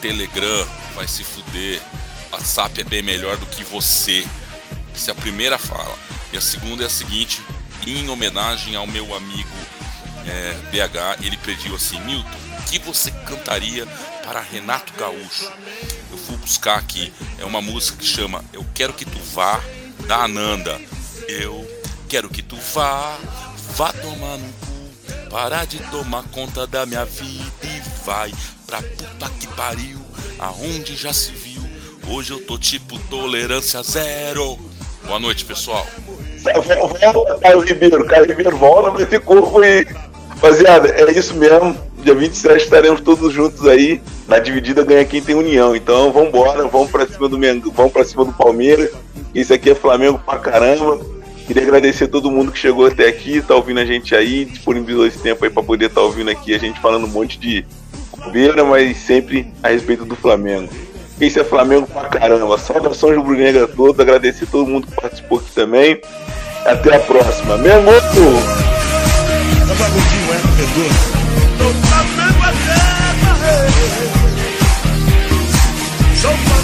Telegram vai se fuder. WhatsApp é bem melhor do que você. Essa é a primeira fala. E a segunda é a seguinte: em homenagem ao meu amigo é, BH, ele pediu assim: Milton, o que você cantaria para Renato Gaúcho? Eu fui buscar aqui. É uma música que chama Eu Quero Que Tu Vá, da Ananda. Eu quero que tu vá, vá tomar no cu, parar de tomar conta da minha vida e vai pra puta que pariu, aonde já se viu. Hoje eu tô tipo tolerância zero. Boa noite, pessoal. Volta, Caio Ribeiro. Caio Ribeiro, volta pra esse corpo aí. Rapaziada, é isso mesmo. Dia 27 estaremos todos juntos aí. Na dividida ganha quem tem união. Então vambora, vamos pra cima do Mengo, vamos pra cima do Palmeiras. Isso aqui é Flamengo pra caramba. Queria agradecer a todo mundo que chegou até aqui, tá ouvindo a gente aí, disponibilizou esse tempo aí pra poder estar tá ouvindo aqui a gente falando um monte de bobeira, mas sempre a respeito do Flamengo. Esse é Flamengo pra caramba. Saudações rubro-negra todos. Agradecer a todo mundo que participou aqui também. Até a próxima. Don't with you, man. So